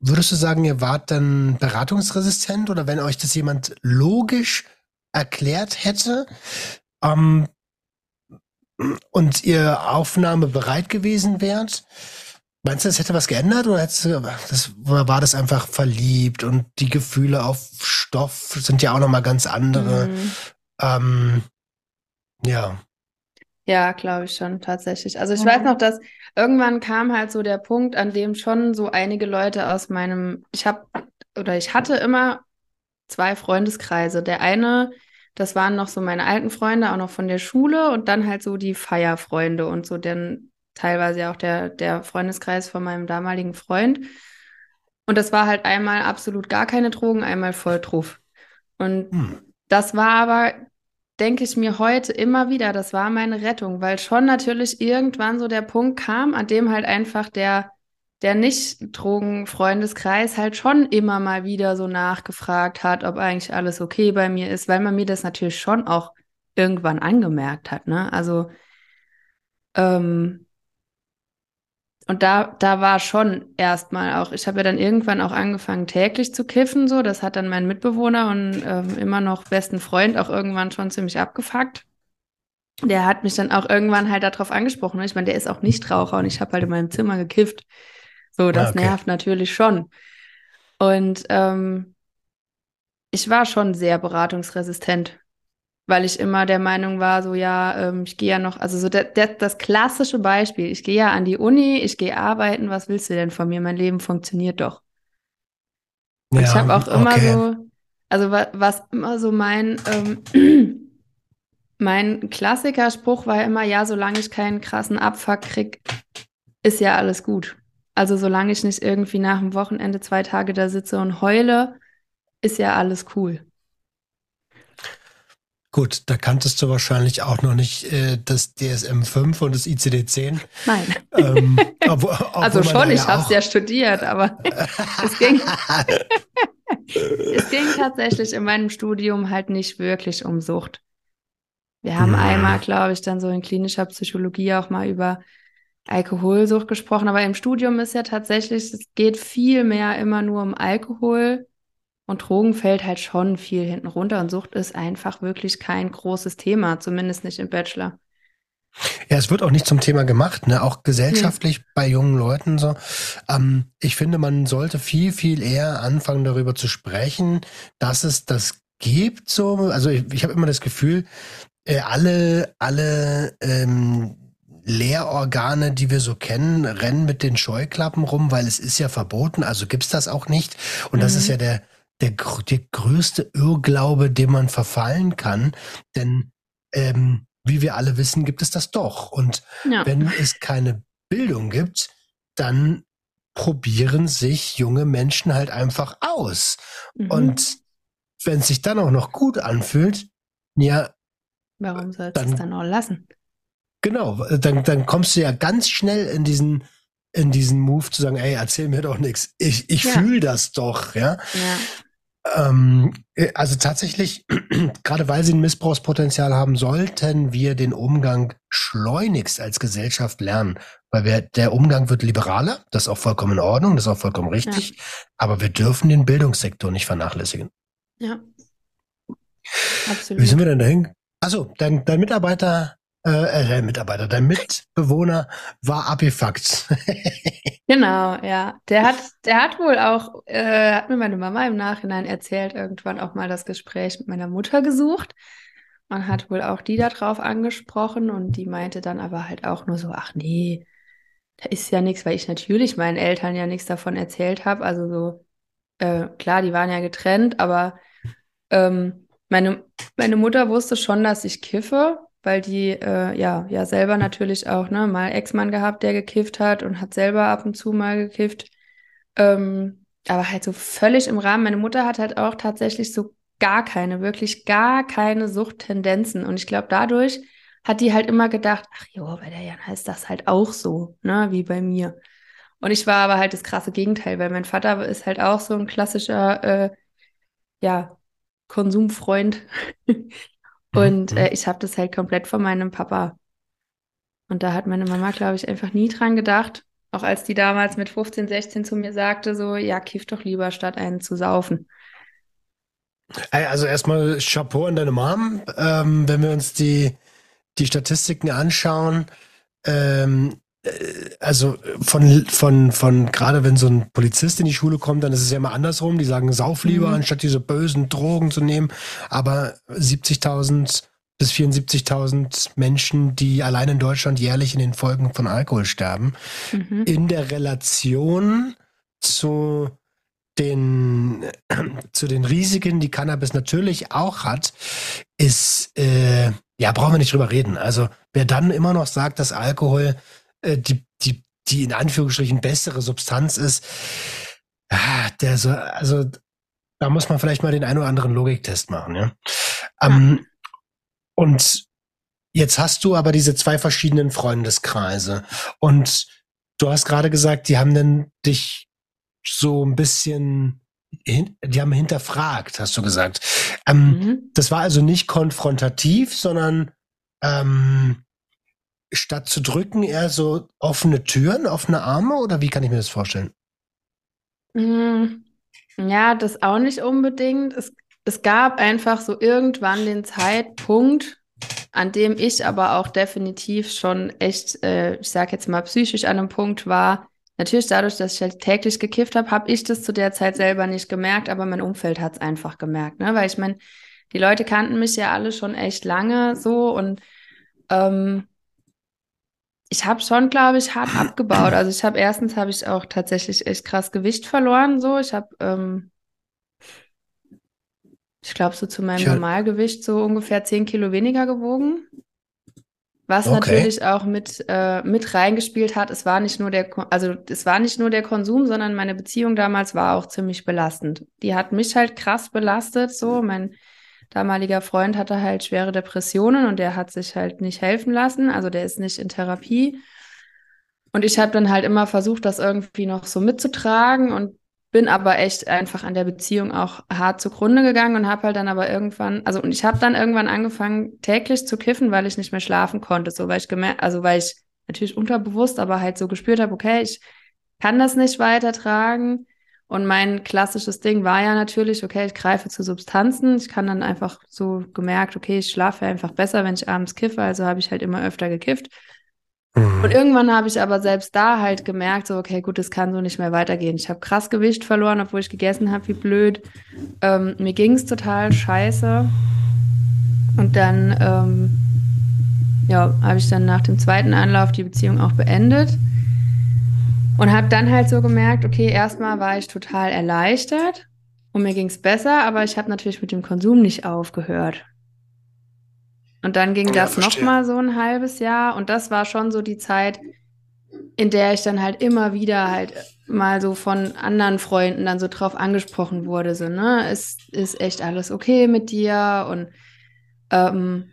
würdest du sagen, ihr wart dann beratungsresistent oder wenn euch das jemand logisch erklärt hätte, ähm, und ihr Aufnahme bereit gewesen wärt, meinst du, das hätte was geändert oder, das, oder war das einfach verliebt und die Gefühle auf Stoff sind ja auch nochmal ganz andere? Mhm. Ähm, ja. Ja, glaube ich schon, tatsächlich. Also ich mhm. weiß noch, dass irgendwann kam halt so der Punkt, an dem schon so einige Leute aus meinem, ich habe oder ich hatte immer zwei Freundeskreise. Der eine das waren noch so meine alten Freunde, auch noch von der Schule und dann halt so die Feierfreunde und so dann teilweise auch der, der Freundeskreis von meinem damaligen Freund. Und das war halt einmal absolut gar keine Drogen, einmal voll drauf. Und hm. das war aber, denke ich mir heute immer wieder, das war meine Rettung, weil schon natürlich irgendwann so der Punkt kam, an dem halt einfach der der Nicht-Drogen-Freundeskreis halt schon immer mal wieder so nachgefragt hat, ob eigentlich alles okay bei mir ist, weil man mir das natürlich schon auch irgendwann angemerkt hat. Ne? Also Ähm, und da, da war schon erstmal auch, ich habe ja dann irgendwann auch angefangen, täglich zu kiffen, so. Das hat dann mein Mitbewohner und ähm, immer noch besten Freund auch irgendwann schon ziemlich abgefuckt. Der hat mich dann auch irgendwann halt darauf angesprochen. Ich meine, der ist auch nicht Raucher und ich habe halt in meinem Zimmer gekifft. So, das okay. nervt natürlich schon. Und ähm, ich war schon sehr beratungsresistent weil ich immer der Meinung war, so ja, ähm, ich gehe ja noch, also so der, der, das klassische Beispiel, ich gehe ja an die Uni, ich gehe arbeiten, was willst du denn von mir? Mein Leben funktioniert doch. Und ja, ich habe auch immer okay. so, also was, was immer so mein, ähm, <clears throat> mein Klassikerspruch war immer, ja, solange ich keinen krassen Abfuck krieg, ist ja alles gut. Also solange ich nicht irgendwie nach dem Wochenende zwei Tage da sitze und heule, ist ja alles cool. Gut, da kanntest du wahrscheinlich auch noch nicht äh, das DSM-5 und das ICD-10. Nein. Ähm, obwohl, <laughs> obwohl also schon, ich ja habe es ja studiert, aber <laughs> es ging, <laughs> es ging tatsächlich in meinem Studium halt nicht wirklich um Sucht. Wir haben ja. einmal, glaube ich, dann so in klinischer Psychologie auch mal über Alkoholsucht gesprochen, aber im Studium ist ja tatsächlich, es geht viel mehr immer nur um Alkohol und Drogen fällt halt schon viel hinten runter und Sucht ist einfach wirklich kein großes Thema, zumindest nicht im Bachelor. Ja, es wird auch nicht zum Thema gemacht, ne? Auch gesellschaftlich mhm. bei jungen Leuten so. Ähm, ich finde, man sollte viel, viel eher anfangen, darüber zu sprechen, dass es das gibt. So, also ich, ich habe immer das Gefühl, äh, alle, alle ähm, Lehrorgane, die wir so kennen, rennen mit den Scheuklappen rum, weil es ist ja verboten, also gibt's das auch nicht. Und mhm. das ist mhm. ja der, der, der größte Irrglaube, dem man verfallen kann. Denn ähm, wie wir alle wissen, gibt es das doch. Und ja. wenn es keine Bildung gibt, dann probieren sich junge Menschen halt einfach aus. Mhm. Und wenn es sich dann auch noch gut anfühlt, ja. Warum sollst du es dann auch lassen? Genau, dann, dann kommst du ja ganz schnell in diesen, in diesen Move zu sagen, ey, erzähl mir doch nichts. Ich, ich ja. fühle das doch, ja. ja. Ähm, äh, also tatsächlich, <clears throat> gerade weil sie ein Missbrauchspotenzial haben, sollten wir den Umgang schleunigst als Gesellschaft lernen. Weil wir, der Umgang wird liberaler, das ist auch vollkommen in Ordnung, das ist auch vollkommen richtig. Ja. Aber wir dürfen den Bildungssektor nicht vernachlässigen. Ja. Absolut. Wie sind wir denn dahin? Also, dein, dein Mitarbeiter äh, äh, Mitarbeiter, dein Mitbewohner war abgefuckt. <laughs> genau, ja. Der hat, der hat wohl auch, äh, hat mir meine Mama im Nachhinein erzählt, irgendwann auch mal das Gespräch mit meiner Mutter gesucht. Man hat wohl auch die da drauf angesprochen und die meinte dann aber halt auch nur so, ach nee, da ist ja nichts, weil ich natürlich meinen Eltern ja nichts davon erzählt habe. Also so, äh, klar, die waren ja getrennt, aber ähm, meine, meine Mutter wusste schon, dass ich kiffe weil die äh, ja ja selber natürlich auch ne mal Ex-Mann gehabt, der gekifft hat und hat selber ab und zu mal gekifft, ähm, aber halt so völlig im Rahmen. Meine Mutter hat halt auch tatsächlich so gar keine, wirklich gar keine Suchttendenzen und ich glaube dadurch hat die halt immer gedacht, ach jo, bei der Jana ist das halt auch so, ne, wie bei mir. Und ich war aber halt das krasse Gegenteil, weil mein Vater ist halt auch so ein klassischer, äh, ja, Konsumfreund. <laughs> Und mhm. äh, ich habe das halt komplett von meinem Papa. Und da hat meine Mama, glaube ich, einfach nie dran gedacht. Auch als die damals mit 15, 16 zu mir sagte, so, ja, kiff doch lieber, statt einen zu saufen. Also erstmal Chapeau an deine Mom. Ähm, wenn wir uns die, die Statistiken anschauen, ähm, äh, also von, von, von, gerade wenn so ein Polizist in die Schule kommt, dann ist es ja immer andersrum. Die sagen, sauf lieber, mhm. anstatt diese bösen Drogen zu nehmen. Aber 70.000 bis 74.000 Menschen, die allein in Deutschland jährlich in den Folgen von Alkohol sterben, mhm. in der Relation zu den, <clears throat> zu den Risiken, die Cannabis natürlich auch hat, ist, äh, ja, brauchen wir nicht drüber reden. Also wer dann immer noch sagt, dass Alkohol äh, die, die, die in Anführungsstrichen bessere Substanz ist, ah, der so, also da muss man vielleicht mal den ein oder anderen Logiktest machen, ja. Ähm, und jetzt hast du aber diese zwei verschiedenen Freundeskreise und du hast gerade gesagt, die haben denn dich so ein bisschen die haben hinterfragt, hast du gesagt. Ähm, mhm. Das war also nicht konfrontativ, sondern ähm, statt zu drücken eher so offene Türen, offene Arme oder wie kann ich mir das vorstellen? Mm, Ja, das auch nicht unbedingt. Es, es gab einfach so irgendwann den Zeitpunkt, an dem ich aber auch definitiv schon echt, äh, ich sag jetzt mal, psychisch an einem Punkt war. Natürlich dadurch, dass ich halt täglich gekifft habe, habe ich das zu der Zeit selber nicht gemerkt, aber mein Umfeld hat es einfach gemerkt, ne? Weil ich meine, die Leute kannten mich ja alle schon echt lange so und ähm, ich habe schon, glaube ich, hart abgebaut. Also ich habe erstens habe ich auch tatsächlich echt krass Gewicht verloren. So, ich habe, ähm, ich glaube, so zu meinem Tja. Normalgewicht so ungefähr 10 Kilo weniger gewogen. Was Okay. natürlich auch mit, äh, mit reingespielt hat, es war nicht nur der, also es war nicht nur der Konsum, sondern meine Beziehung damals war auch ziemlich belastend. Die hat mich halt krass belastet, so. Mein damaliger Freund hatte halt schwere Depressionen und der hat sich halt nicht helfen lassen, also der ist nicht in Therapie. Und ich habe dann halt immer versucht, das irgendwie noch so mitzutragen und bin aber echt einfach an der Beziehung auch hart zugrunde gegangen und habe halt dann aber irgendwann, also und ich habe dann irgendwann angefangen täglich zu kiffen, weil ich nicht mehr schlafen konnte, so weil ich gemerkt, also weil ich natürlich unterbewusst, aber halt so gespürt habe, okay, ich kann das nicht weitertragen. Und mein klassisches Ding war ja natürlich, okay, ich greife zu Substanzen. Ich kann dann einfach so gemerkt, okay, ich schlafe einfach besser, wenn ich abends kiffe, also habe ich halt immer öfter gekifft. Mhm. Und irgendwann habe ich aber selbst da halt gemerkt, so, okay, gut, das kann so nicht mehr weitergehen. Ich habe krass Gewicht verloren, obwohl ich gegessen habe, wie blöd. Ähm, mir ging es total scheiße. Und dann, ähm, ja, habe ich dann nach dem zweiten Anlauf die Beziehung auch beendet. Und habe dann halt so gemerkt, okay, erstmal war ich total erleichtert und mir ging es besser, aber ich habe natürlich mit dem Konsum nicht aufgehört. Und dann ging Ja, das verstehe. noch mal so ein halbes Jahr und das war schon so die Zeit, in der ich dann halt immer wieder halt mal so von anderen Freunden dann so drauf angesprochen wurde, so, ne, ist, ist echt alles okay mit dir und ähm,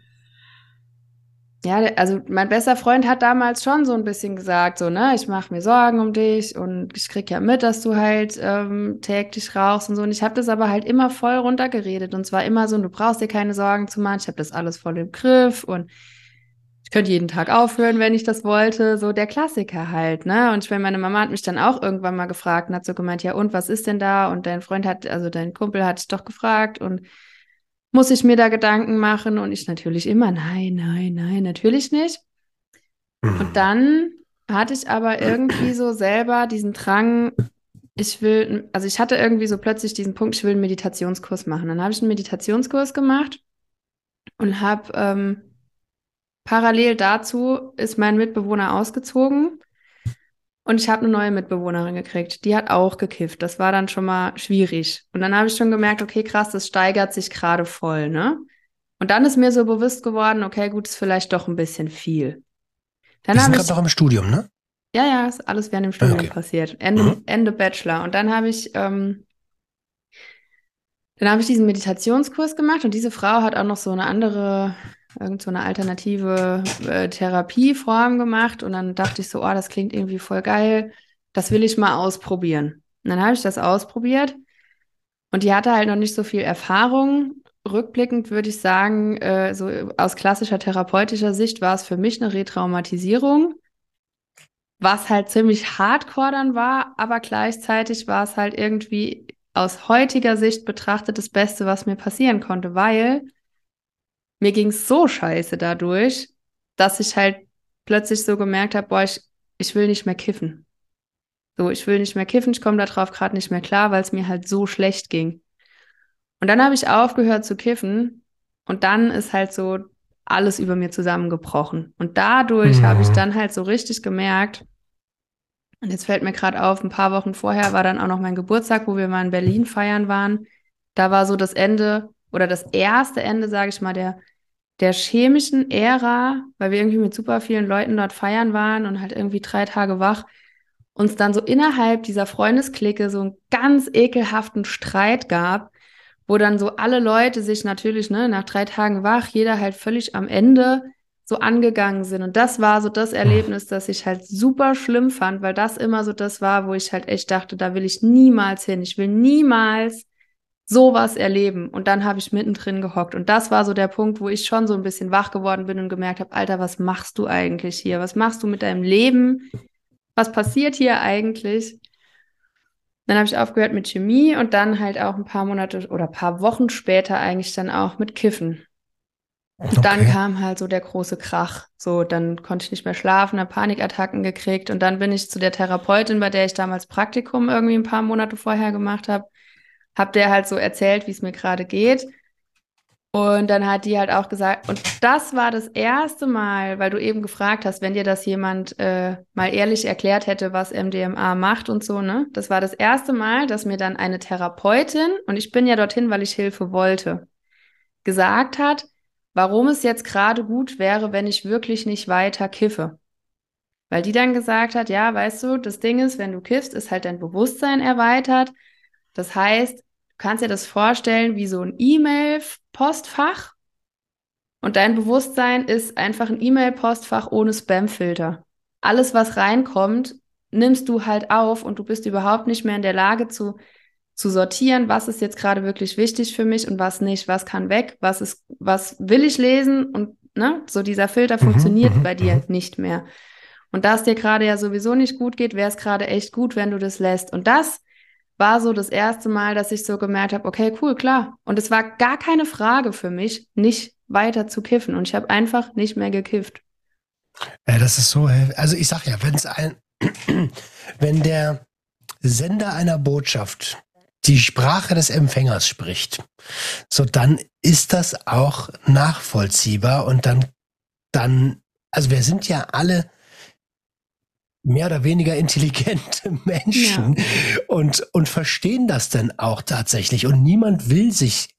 ja, also mein bester Freund hat damals schon so ein bisschen gesagt, so, ne, ich mache mir Sorgen um dich und ich krieg ja mit, dass du halt ähm, täglich rauchst und so. Und ich habe das aber halt immer voll runtergeredet und zwar immer so, du brauchst dir keine Sorgen zu machen, ich habe das alles voll im Griff und ich könnte jeden Tag aufhören, wenn ich das wollte. So der Klassiker halt, ne? Und ich meine, meine Mama hat mich dann auch irgendwann mal gefragt und hat so gemeint, ja, und was ist denn da? Und dein Freund hat, also dein Kumpel hat dich doch gefragt und muss ich mir da Gedanken machen? Und ich natürlich immer, nein, nein, nein, natürlich nicht. Mhm. Und dann hatte ich aber irgendwie so selber diesen Drang, ich will, also ich hatte irgendwie so plötzlich diesen Punkt, ich will einen Meditationskurs machen. Dann habe ich einen Meditationskurs gemacht und habe ähm, parallel dazu ist mein Mitbewohner ausgezogen und ich habe eine neue Mitbewohnerin gekriegt. Die hat auch gekifft. Das war dann schon mal schwierig. Und dann habe ich schon gemerkt, okay, krass, das steigert sich gerade voll, ne? Und dann ist mir so bewusst geworden, okay, gut, ist vielleicht doch ein bisschen viel. Dann Wir sind gerade noch im Studium, ne? ja, ja, ist alles während dem Studium okay. passiert. Ende, Mhm. Ende Bachelor. Und dann habe ich, ähm, dann habe ich diesen Meditationskurs gemacht und diese Frau hat auch noch so eine andere, irgend so eine alternative äh, Therapieform gemacht. Und dann dachte ich so, oh, das klingt irgendwie voll geil. Das will ich mal ausprobieren. Und dann habe ich das ausprobiert und die hatte halt noch nicht so viel Erfahrung. Rückblickend würde ich sagen, äh, so aus klassischer therapeutischer Sicht war es für mich eine Retraumatisierung, was halt ziemlich hardcore dann war, aber gleichzeitig war es halt irgendwie aus heutiger Sicht betrachtet das Beste, was mir passieren konnte, weil mir ging es so scheiße dadurch, dass ich halt plötzlich so gemerkt habe, boah, ich, ich will nicht mehr kiffen. So, ich will nicht mehr kiffen, ich komme darauf gerade nicht mehr klar, weil es mir halt so schlecht ging. Und dann habe ich aufgehört zu kiffen und dann ist halt so alles über mir zusammengebrochen. Und dadurch Mhm. habe ich dann halt so richtig gemerkt, und jetzt fällt mir gerade auf, ein paar Wochen vorher war dann auch noch mein Geburtstag, wo wir mal in Berlin feiern waren. Da war so das Ende oder das erste Ende, sage ich mal, der, der chemischen Ära, weil wir irgendwie mit super vielen Leuten dort feiern waren und halt irgendwie drei Tage wach, uns dann so innerhalb dieser Freundesklicke so einen ganz ekelhaften Streit gab, wo dann so alle Leute sich natürlich, ne, nach drei Tagen wach, jeder halt völlig am Ende so angegangen sind. Und das war so das Erlebnis, das ich halt super schlimm fand, weil das immer so das war, wo ich halt echt dachte, da will ich niemals hin. Ich will niemals sowas erleben. Und dann habe ich mittendrin gehockt. Und das war so der Punkt, wo ich schon so ein bisschen wach geworden bin und gemerkt habe, Alter, was machst du eigentlich hier? Was machst du mit deinem Leben? Was passiert hier eigentlich? Dann habe ich aufgehört mit Chemie und dann halt auch ein paar Monate oder ein paar Wochen später eigentlich dann auch mit Kiffen. Und dann kam halt so der große Krach. So, dann konnte ich nicht mehr schlafen, habe Panikattacken gekriegt und dann bin ich zu der Therapeutin, bei der ich damals Praktikum irgendwie ein paar Monate vorher gemacht habe habe der halt so erzählt, wie es mir gerade geht. Und dann hat die halt auch gesagt, und das war das erste Mal, weil du eben gefragt hast, wenn dir das jemand äh, mal ehrlich erklärt hätte, was MDMA macht und so, ne? Das war das erste Mal, dass mir dann eine Therapeutin, und ich bin ja dorthin, weil ich Hilfe wollte, gesagt hat, warum es jetzt gerade gut wäre, wenn ich wirklich nicht weiter kiffe. Weil die dann gesagt hat, ja, weißt du, das Ding ist, wenn du kiffst, ist halt dein Bewusstsein erweitert. Das heißt, kannst dir das vorstellen wie so ein E-Mail-Postfach. Und dein Bewusstsein ist einfach ein E-Mail-Postfach ohne Spam-Filter. Alles, was reinkommt, nimmst du halt auf und du bist überhaupt nicht mehr in der Lage zu, zu sortieren, was ist jetzt gerade wirklich wichtig für mich und was nicht, was kann weg, was ist, was will ich lesen und ne, so dieser Filter mhm, funktioniert mhm, bei dir mhm. nicht mehr. Und da es dir gerade ja sowieso nicht gut geht, wäre es gerade echt gut, wenn du das lässt. Und das war so das erste Mal, dass ich so gemerkt habe, okay, cool, klar. Und es war gar keine Frage für mich, nicht weiter zu kiffen. Und ich habe einfach nicht mehr gekifft. Ja, das ist so, also ich sag ja, wenn es ein, <clears throat> wenn der Sender einer Botschaft die Sprache des Empfängers spricht, so dann ist das auch nachvollziehbar und dann, dann, also wir sind ja alle mehr oder weniger intelligente <laughs> Menschen ja. und, und verstehen das dann auch tatsächlich. Und niemand will sich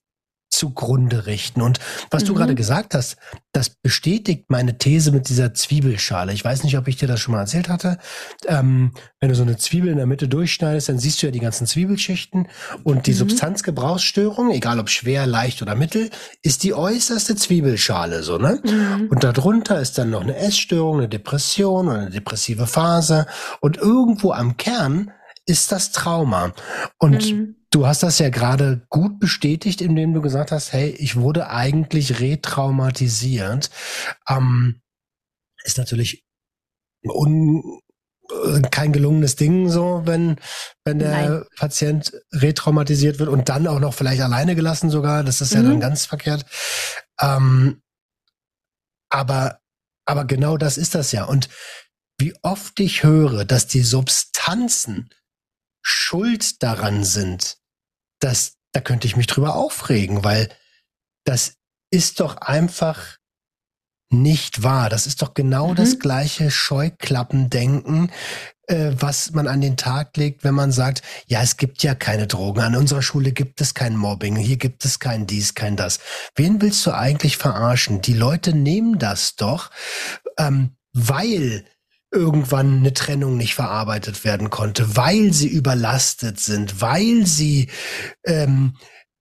zugrunde richten. Und was mhm. du gerade gesagt hast, das bestätigt meine These mit dieser Zwiebelschale. Ich weiß nicht, ob ich dir das schon mal erzählt hatte. Ähm, wenn du so eine Zwiebel in der Mitte durchschneidest, dann siehst du ja die ganzen Zwiebelschichten und die mhm. Substanzgebrauchsstörung, egal ob schwer, leicht oder mittel, ist die äußerste Zwiebelschale, so, ne? Mhm. Und darunter ist dann noch eine Essstörung, eine Depression oder eine depressive Phase und irgendwo am Kern ist das Trauma. Und mhm. Du hast das ja gerade gut bestätigt, indem du gesagt hast, hey, ich wurde eigentlich retraumatisiert. Ähm, ist natürlich un, äh, kein gelungenes Ding, so wenn, wenn der Nein. Patient retraumatisiert wird und dann auch noch vielleicht alleine gelassen sogar. Das ist mhm. ja dann mhm. ganz verkehrt. Ähm, aber, aber genau das ist das ja. Und wie oft ich höre, dass die Substanzen schuld daran sind, dass, da könnte ich mich drüber aufregen, weil das ist doch einfach nicht wahr. Das ist doch genau mhm. das gleiche Scheuklappendenken, äh, was man an den Tag legt, wenn man sagt, ja, es gibt ja keine Drogen. An unserer Schule gibt es kein Mobbing. Hier gibt es kein dies, kein das. Wen willst du eigentlich verarschen? Die Leute nehmen das doch, ähm, weil irgendwann eine Trennung nicht verarbeitet werden konnte, weil sie überlastet sind, weil sie ähm,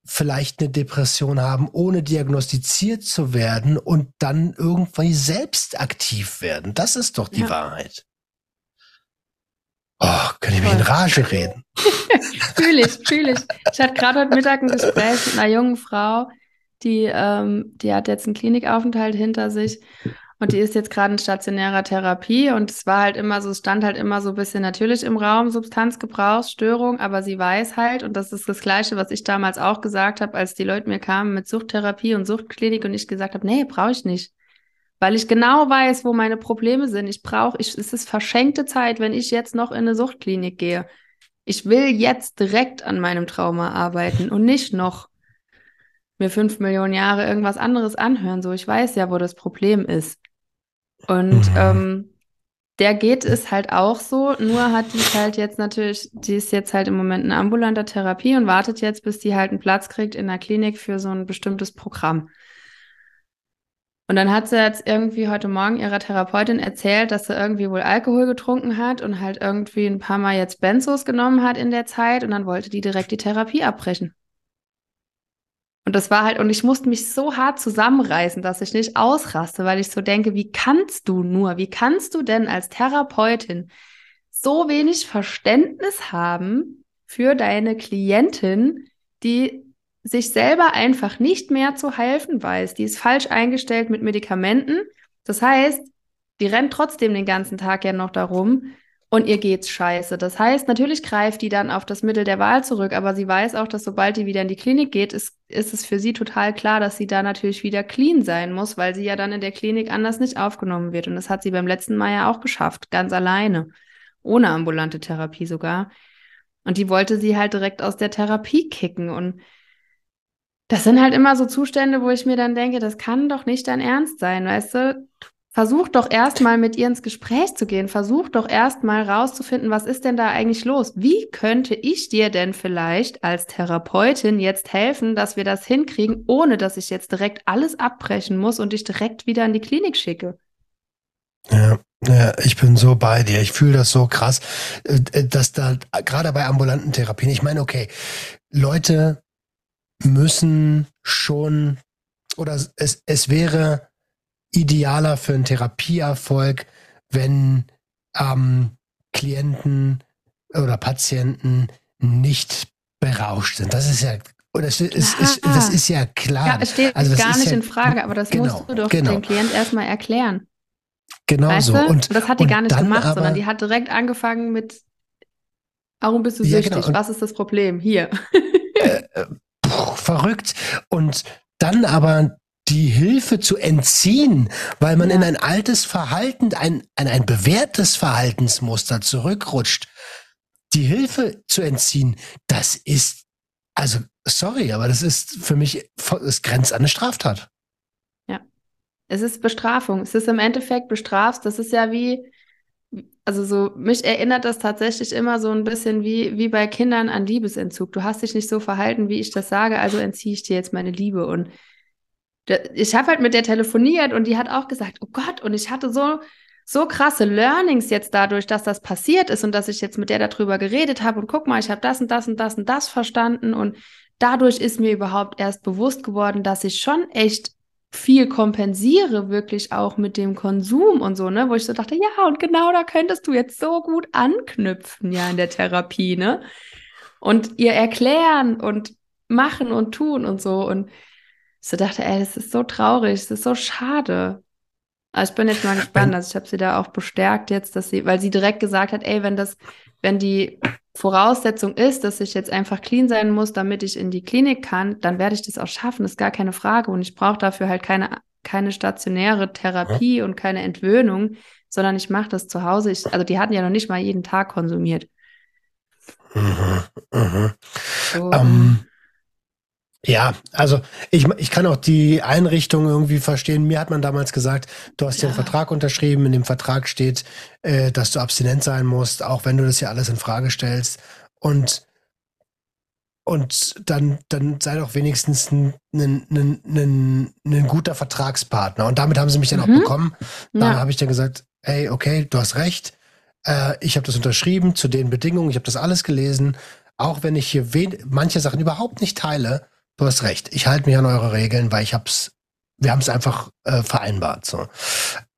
vielleicht eine Depression haben, ohne diagnostiziert zu werden und dann irgendwie selbst aktiv werden. Das ist doch die ja. Wahrheit. Oh, kann ich mich in Rage reden? <laughs> fühle ich, fühle ich. Ich hatte gerade heute Mittag ein Gespräch mit einer jungen Frau, die, ähm, die hat jetzt einen Klinikaufenthalt hinter sich und die ist jetzt gerade in stationärer Therapie und es war halt immer so, es stand halt immer so ein bisschen natürlich im Raum, Substanzgebrauchsstörung, aber sie weiß halt, und das ist das Gleiche, was ich damals auch gesagt habe, als die Leute mir kamen mit Suchttherapie und Suchtklinik und ich gesagt habe, nee, brauche ich nicht. Weil ich genau weiß, wo meine Probleme sind. Ich brauche, ich, es ist verschenkte Zeit, wenn ich jetzt noch in eine Suchtklinik gehe. Ich will jetzt direkt an meinem Trauma arbeiten und nicht noch mir fünf Millionen Jahre irgendwas anderes anhören. So, ich weiß ja, wo das Problem ist. Und mhm. ähm, der geht es halt auch so, nur hat die halt jetzt natürlich, die ist jetzt halt im Moment in ambulanter Therapie und wartet jetzt, bis die halt einen Platz kriegt in der Klinik für so ein bestimmtes Programm. Und dann hat sie jetzt irgendwie heute Morgen ihrer Therapeutin erzählt, dass sie irgendwie wohl Alkohol getrunken hat und halt irgendwie ein paar Mal jetzt Benzos genommen hat in der Zeit und dann wollte die direkt die Therapie abbrechen. Und das war halt, und ich musste mich so hart zusammenreißen, dass ich nicht ausraste, weil ich so denke, wie kannst du nur, wie kannst du denn als Therapeutin so wenig Verständnis haben für deine Klientin, die sich selber einfach nicht mehr zu helfen weiß. Die ist falsch eingestellt mit Medikamenten. Das heißt, die rennt trotzdem den ganzen Tag ja noch darum und ihr geht's scheiße. Das heißt, natürlich greift die dann auf das Mittel der Wahl zurück, aber sie weiß auch, dass sobald die wieder in die Klinik geht, ist, ist es für sie total klar, dass sie da natürlich wieder clean sein muss, weil sie ja dann in der Klinik anders nicht aufgenommen wird. Und das hat sie beim letzten Mal ja auch geschafft, ganz alleine, ohne ambulante Therapie sogar. Und die wollte sie halt direkt aus der Therapie kicken. Und das sind halt immer so Zustände, wo ich mir dann denke, das kann doch nicht dein Ernst sein, weißt du? Versuch doch erstmal mit ihr ins Gespräch zu gehen. Versuch doch erstmal rauszufinden, was ist denn da eigentlich los? Wie könnte ich dir denn vielleicht als Therapeutin jetzt helfen, dass wir das hinkriegen, ohne dass ich jetzt direkt alles abbrechen muss und dich direkt wieder in die Klinik schicke? Ja, ja, ich bin so bei dir. Ich fühle das so krass, äh, dass da gerade bei ambulanten Therapien, ich meine, okay, Leute müssen schon oder es, es wäre idealer für einen Therapieerfolg, wenn ähm, Klienten oder Patienten nicht berauscht sind. Das ist ja es ist, ist, das ist ja klar. Ja, es steht also gar nicht ja, in Frage, aber das genau, musst du doch genau. dem Klient erstmal erklären. Genau weißt so. Und, und, das hat die gar nicht gemacht, aber, sondern die hat direkt angefangen mit, warum bist du ja, süchtig? Genau. Was ist das Problem? Hier. Äh, äh, puh, verrückt. Und dann aber die Hilfe zu entziehen, weil man ja. in ein altes Verhalten, ein, ein, ein bewährtes Verhaltensmuster zurückrutscht. Die Hilfe zu entziehen, das ist, also sorry, aber das ist für mich, es grenzt an eine Straftat. Ja, es ist Bestrafung. Es ist im Endeffekt bestrafst. Das ist ja wie, also so, mich erinnert das tatsächlich immer so ein bisschen wie, wie bei Kindern an Liebesentzug. Du hast dich nicht so verhalten, wie ich das sage, also entziehe ich dir jetzt meine Liebe. Und ich habe halt mit der telefoniert und die hat auch gesagt, oh Gott, und ich hatte so, so krasse Learnings jetzt dadurch, dass das passiert ist und dass ich jetzt mit der darüber geredet habe und guck mal, ich habe das und das und das und das verstanden und dadurch ist mir überhaupt erst bewusst geworden, dass ich schon echt viel kompensiere, wirklich auch mit dem Konsum und so, ne, wo ich so dachte, ja, und genau da könntest du jetzt so gut anknüpfen, ja, in der Therapie, ne? Und ihr erklären und machen und tun und so und so dachte, ey, das ist so traurig, das ist so schade. Also ich bin jetzt mal gespannt. Also ich habe sie da auch bestärkt jetzt, dass sie, weil sie direkt gesagt hat, ey, wenn das, wenn die Voraussetzung ist, dass ich jetzt einfach clean sein muss, damit ich in die Klinik kann, dann werde ich das auch schaffen. Das ist gar keine Frage. Und ich brauche dafür halt keine, keine stationäre Therapie ja. und keine Entwöhnung, sondern ich mache das zu Hause. Ich, also die hatten ja noch nicht mal jeden Tag konsumiert. Mhm, mhm. So, um, ähm, ja, also ich, ich kann auch die Einrichtung irgendwie verstehen. Mir hat man damals gesagt, du hast ja einen Vertrag unterschrieben, in dem Vertrag steht, äh, dass du abstinent sein musst, auch wenn du das ja alles in Frage stellst. Und, und dann, dann sei doch wenigstens ein, ein, ein, ein, guter Vertragspartner. Und damit haben sie mich dann mhm. auch bekommen. Da ja. habe ich dann gesagt, hey, okay, du hast recht. Äh, ich habe das unterschrieben zu den Bedingungen, ich habe das alles gelesen. Auch wenn ich hier manche Sachen überhaupt nicht teile, du hast recht. Ich halte mich an eure Regeln, weil ich hab's, wir haben es einfach äh, vereinbart. So.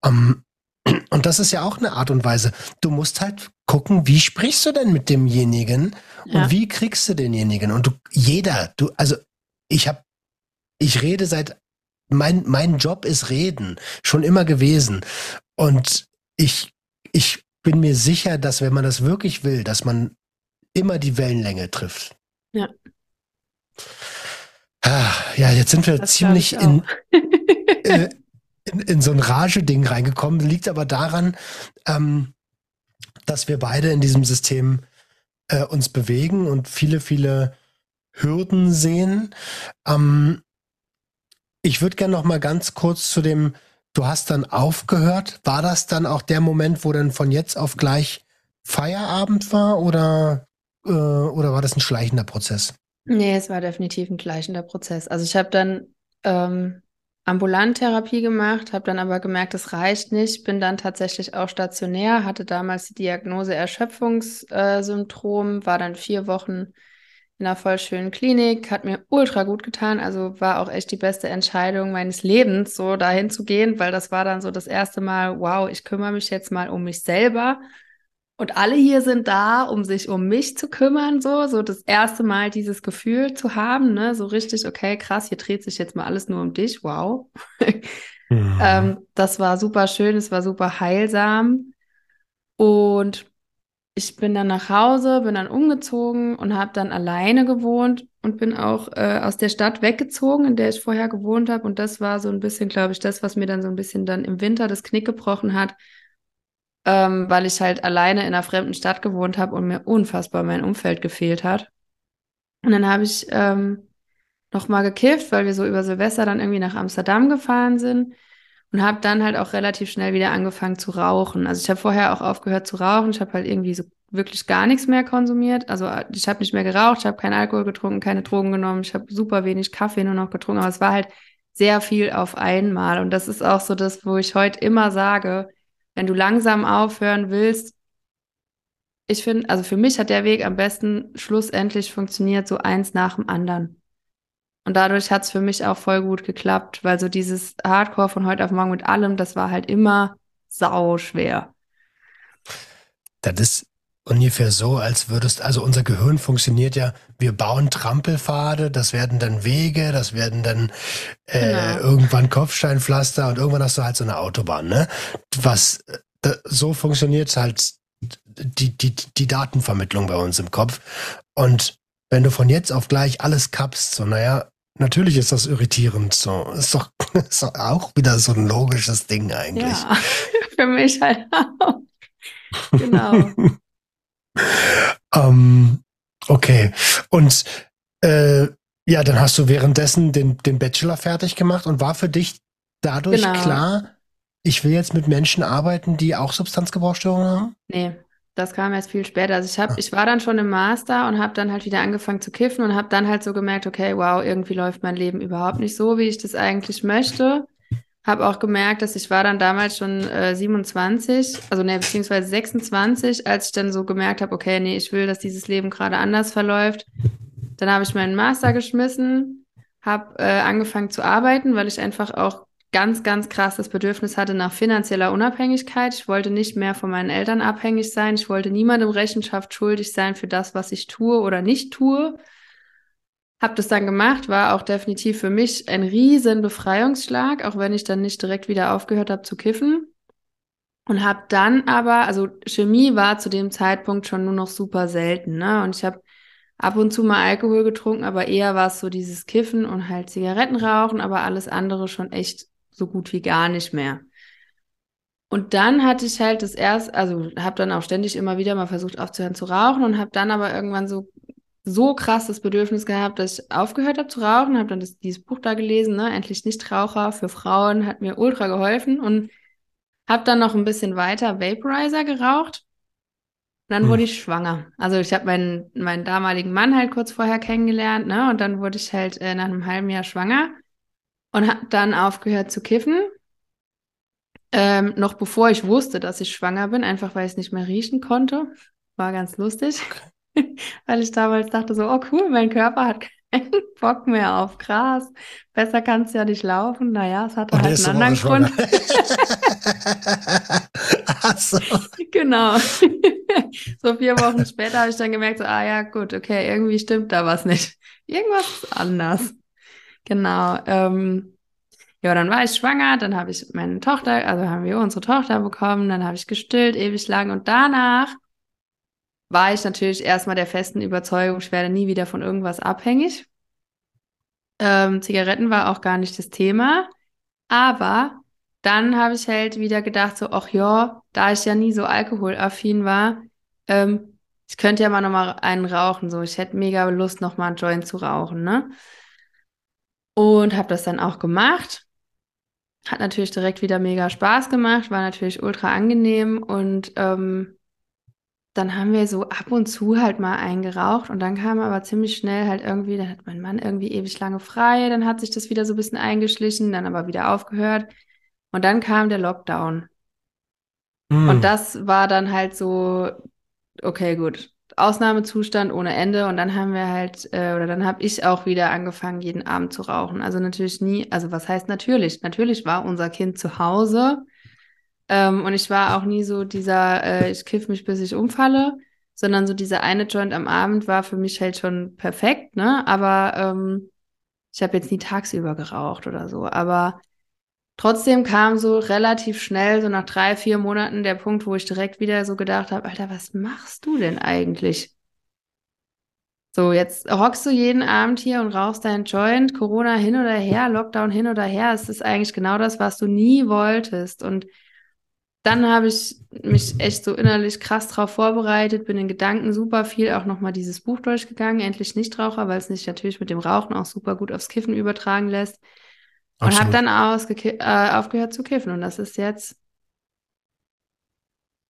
Ähm, <clears throat> und das ist ja auch eine Art und Weise. Du musst halt gucken, wie sprichst du denn mit demjenigen ja. und wie kriegst du denjenigen? Und du, jeder, du, also ich habe, ich rede seit, mein, mein Job ist reden, schon immer gewesen. Und ich, ich bin mir sicher, dass wenn man das wirklich will, dass man immer die Wellenlänge trifft. Ja. Ah, ja, jetzt sind wir das ziemlich in, <laughs> äh, in, in, so ein Rage-Ding reingekommen. Liegt aber daran, ähm, dass wir beide in diesem System äh, uns bewegen und viele, viele Hürden sehen. Ähm, ich würde gerne noch mal ganz kurz zu dem, du hast dann aufgehört. War das dann auch der Moment, wo dann von jetzt auf gleich Feierabend war oder, äh, oder war das ein schleichender Prozess? Nee, es war definitiv ein gleichender Prozess. Also ich habe dann ähm, Ambulanttherapie gemacht, habe dann aber gemerkt, es reicht nicht, bin dann tatsächlich auch stationär, hatte damals die Diagnose Erschöpfungssyndrom, war dann vier Wochen in einer voll schönen Klinik, hat mir ultra gut getan, also war auch echt die beste Entscheidung meines Lebens, so dahin zu gehen, weil das war dann so das erste Mal, wow, ich kümmere mich jetzt mal um mich selber Und alle hier sind da, um sich um mich zu kümmern, so, so das erste Mal dieses Gefühl zu haben, ne, so richtig, okay, krass, hier dreht sich jetzt mal alles nur um dich, wow. <laughs> mhm. ähm, das war super schön, es war super heilsam. Und ich bin dann nach Hause, bin dann umgezogen und habe dann alleine gewohnt und bin auch äh, aus der Stadt weggezogen, in der ich vorher gewohnt habe. Und das war so ein bisschen, glaube ich, das, was mir dann so ein bisschen dann im Winter das Knick gebrochen hat, ähm, weil ich halt alleine in einer fremden Stadt gewohnt habe und mir unfassbar mein Umfeld gefehlt hat. Und dann habe ich ähm, nochmal gekifft, weil wir so über Silvester dann irgendwie nach Amsterdam gefahren sind und habe dann halt auch relativ schnell wieder angefangen zu rauchen. Also ich habe vorher auch aufgehört zu rauchen. Ich habe halt irgendwie so wirklich gar nichts mehr konsumiert. Also ich habe nicht mehr geraucht, ich habe keinen Alkohol getrunken, keine Drogen genommen, ich habe super wenig Kaffee nur noch getrunken, aber es war halt sehr viel auf einmal. Und das ist auch so das, wo ich heute immer sage, wenn du langsam aufhören willst, ich finde, also für mich hat der Weg am besten schlussendlich funktioniert, so eins nach dem anderen. Und dadurch hat es für mich auch voll gut geklappt, weil so dieses Hardcore von heute auf morgen mit allem, das war halt immer sau schwer. Das ist ungefähr so, als würdest, also unser Gehirn funktioniert ja, wir bauen Trampelpfade, das werden dann Wege, das werden dann äh, genau. irgendwann Kopfsteinpflaster und irgendwann hast du halt so eine Autobahn, ne? Was da, so funktioniert halt die, die, die Datenvermittlung bei uns im Kopf. Und wenn du von jetzt auf gleich alles kappst, so, naja, natürlich ist das irritierend, so. Ist doch, <laughs> ist doch auch wieder so ein logisches Ding eigentlich. Ja, <laughs> für mich halt auch. Genau. <laughs> ähm, okay. Und äh, ja, dann hast du währenddessen den, den Bachelor fertig gemacht und war für dich dadurch genau. klar, ich will jetzt mit Menschen arbeiten, die auch Substanzgebrauchsstörungen haben? Nee, das kam erst viel später. Also ich habe, ah. ich war dann schon im Master und habe dann halt wieder angefangen zu kiffen und habe dann halt so gemerkt, okay, wow, irgendwie läuft mein Leben überhaupt nicht so, wie ich das eigentlich möchte. Habe auch gemerkt, dass ich war dann damals schon äh, 27, also ne, beziehungsweise 26, als ich dann so gemerkt habe, okay, nee, ich will, dass dieses Leben gerade anders verläuft. Dann habe ich meinen Master geschmissen, habe äh, angefangen zu arbeiten, weil ich einfach auch ganz, ganz krass das Bedürfnis hatte nach finanzieller Unabhängigkeit. Ich wollte nicht mehr von meinen Eltern abhängig sein. Ich wollte niemandem Rechenschaft schuldig sein für das, was ich tue oder nicht tue. Hab das dann gemacht, war auch definitiv für mich ein riesen Befreiungsschlag, auch wenn ich dann nicht direkt wieder aufgehört habe zu kiffen. Und habe dann aber, also Chemie war zu dem Zeitpunkt schon nur noch super selten, ne? Und ich habe ab und zu mal Alkohol getrunken, aber eher war es so dieses Kiffen und halt Zigaretten rauchen, aber alles andere schon echt so gut wie gar nicht mehr. Und dann hatte ich halt das erst, also habe dann auch ständig immer wieder mal versucht aufzuhören zu rauchen und habe dann aber irgendwann so so krass das Bedürfnis gehabt, dass ich aufgehört habe zu rauchen, habe dann das, dieses Buch da gelesen, ne, endlich Nichtraucher für Frauen, hat mir ultra geholfen und habe dann noch ein bisschen weiter Vaporizer geraucht. Und dann hm. wurde ich schwanger. Also ich habe meinen, meinen damaligen Mann halt kurz vorher kennengelernt, ne, und dann wurde ich halt äh, nach einem halben Jahr schwanger und habe dann aufgehört zu kiffen. Ähm, noch bevor ich wusste, dass ich schwanger bin, einfach weil ich es nicht mehr riechen konnte. War ganz lustig. Okay. <laughs> Weil ich damals dachte so, oh cool, mein Körper hat keinen <laughs> Bock mehr auf Gras. Besser kann es ja nicht laufen. Naja, es hatte Und halt einen anderen Grund. <laughs> So. Genau. so vier Wochen später habe ich dann gemerkt, so, ah ja, gut, okay, irgendwie stimmt da was nicht. Irgendwas ist anders. Genau. Ähm, ja, dann war ich schwanger, dann habe ich meine Tochter, also haben wir unsere Tochter bekommen, dann habe ich gestillt ewig lang und danach war ich natürlich erstmal der festen Überzeugung, ich werde nie wieder von irgendwas abhängig. Ähm, Zigaretten war auch gar nicht das Thema. Aber dann habe ich halt wieder gedacht, so, ach ja, da ich ja nie so alkoholaffin war, ähm, ich könnte ja mal nochmal einen rauchen. So, ich hätte mega Lust, nochmal einen Joint zu rauchen, ne? Und habe das dann auch gemacht. Hat natürlich direkt wieder mega Spaß gemacht, war natürlich ultra angenehm und ähm, dann haben wir so ab und zu halt mal eingeraucht und dann kam aber ziemlich schnell halt irgendwie, dann hat mein Mann irgendwie ewig lange frei, dann hat sich das wieder so ein bisschen eingeschlichen, dann aber wieder aufgehört und dann kam der Lockdown. Mm. Und das war dann halt so, okay, gut, Ausnahmezustand ohne Ende und dann haben wir halt, äh, oder dann habe ich auch wieder angefangen, jeden Abend zu rauchen. Also natürlich nie, also was heißt natürlich? Natürlich war unser Kind zu Hause Ähm, und ich war auch nie so dieser, äh, ich kiff mich, bis ich umfalle, sondern so dieser eine Joint am Abend war für mich halt schon perfekt, ne? Aber ähm, ich habe jetzt nie tagsüber geraucht oder so. Aber trotzdem kam so relativ schnell, so nach drei, vier Monaten, der Punkt, wo ich direkt wieder so gedacht habe, Alter, was machst du denn eigentlich? So, jetzt hockst du jeden Abend hier und rauchst deinen Joint, Corona hin oder her, Lockdown hin oder her. Es ist eigentlich genau das, was du nie wolltest. Und dann habe ich mich echt so innerlich krass drauf vorbereitet, bin in Gedanken super viel auch nochmal dieses Buch durchgegangen, endlich Nichtraucher, weil es sich natürlich mit dem Rauchen auch super gut aufs Kiffen übertragen lässt. Und habe dann äh, aufgehört zu kiffen. Und das ist jetzt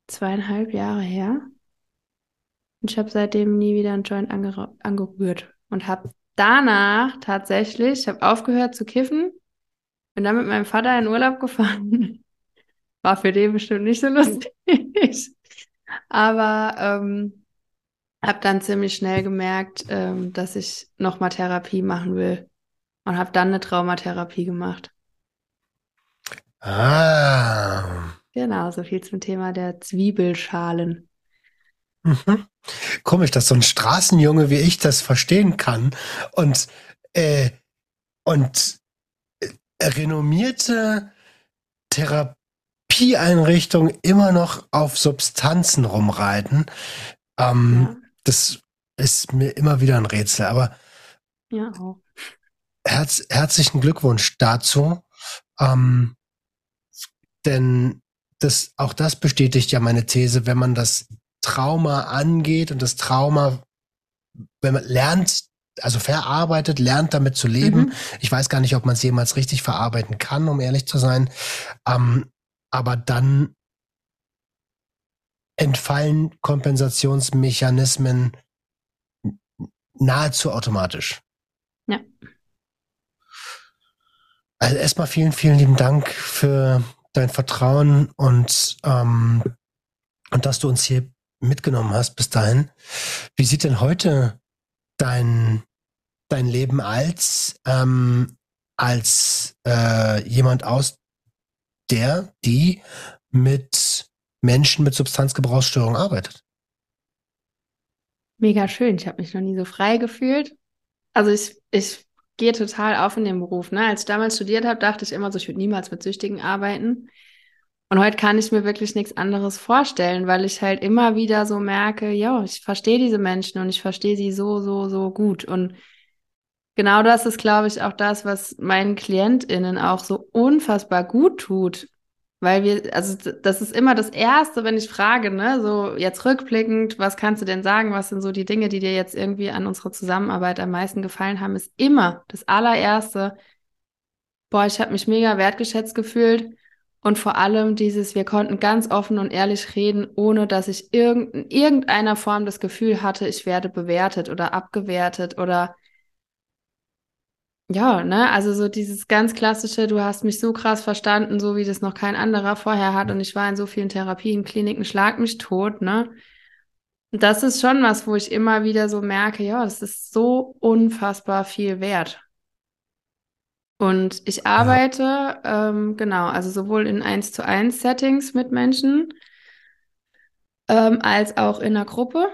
zweieinhalb Jahre her. Und ich habe seitdem nie wieder einen Joint angerührt. Und habe danach tatsächlich, ich habe aufgehört zu kiffen, bin dann mit meinem Vater in Urlaub gefahren war für den bestimmt nicht so lustig. Aber ähm, habe dann ziemlich schnell gemerkt, ähm, dass ich nochmal Therapie machen will. Und habe dann eine Traumatherapie gemacht. Ah. Genau, so viel zum Thema der Zwiebelschalen. Mhm. Komisch, dass so ein Straßenjunge wie ich das verstehen kann und, äh, und äh, renommierte Therapie Therapieeinrichtung immer noch auf Substanzen rumreiten. Ähm, ja. Das ist mir immer wieder ein Rätsel. Aber ja, auch. Herz, herzlichen Glückwunsch dazu. Ähm, denn das, auch das bestätigt ja meine These, wenn man das Trauma angeht und das Trauma, wenn man lernt, also verarbeitet, lernt damit zu leben. Mhm. Ich weiß gar nicht, ob man es jemals richtig verarbeiten kann, um ehrlich zu sein. Ähm, aber dann entfallen Kompensationsmechanismen nahezu automatisch. Ja. Also erstmal vielen, vielen lieben Dank für dein Vertrauen und, ähm, und dass du uns hier mitgenommen hast bis dahin. Wie sieht denn heute dein, dein Leben als, ähm, als äh, jemand aus, der, die mit Menschen mit Substanzgebrauchsstörung arbeitet. Mega schön. Ich habe mich noch nie so frei gefühlt. Also ich, ich gehe total auf in dem Beruf. Ne? Als ich damals studiert habe, dachte ich immer so, ich würde niemals mit Süchtigen arbeiten. Und heute kann ich mir wirklich nichts anderes vorstellen, weil ich halt immer wieder so merke, ja, ich verstehe diese Menschen und ich verstehe sie so, so, so gut. Und genau das ist, glaube ich, auch das, was meinen KlientInnen auch so unfassbar gut tut. Weil wir, also das ist immer das Erste, wenn ich frage, ne, so jetzt rückblickend, was kannst du denn sagen, was sind so die Dinge, die dir jetzt irgendwie an unserer Zusammenarbeit am meisten gefallen haben, ist immer das allererste, boah, ich habe mich mega wertgeschätzt gefühlt und vor allem dieses, wir konnten ganz offen und ehrlich reden, ohne dass ich irgend, in irgendeiner Form das Gefühl hatte, ich werde bewertet oder abgewertet oder ja, ne, also so dieses ganz klassische, du hast mich so krass verstanden, so wie das noch kein anderer vorher hat und ich war in so vielen Therapien, Kliniken, schlag mich tot, ne? Das ist schon was, wo ich immer wieder so merke, ja, das ist so unfassbar viel wert. Und ich arbeite, ja. ähm, genau, also sowohl in 1 zu 1 Settings mit Menschen, ähm, als auch in einer Gruppe.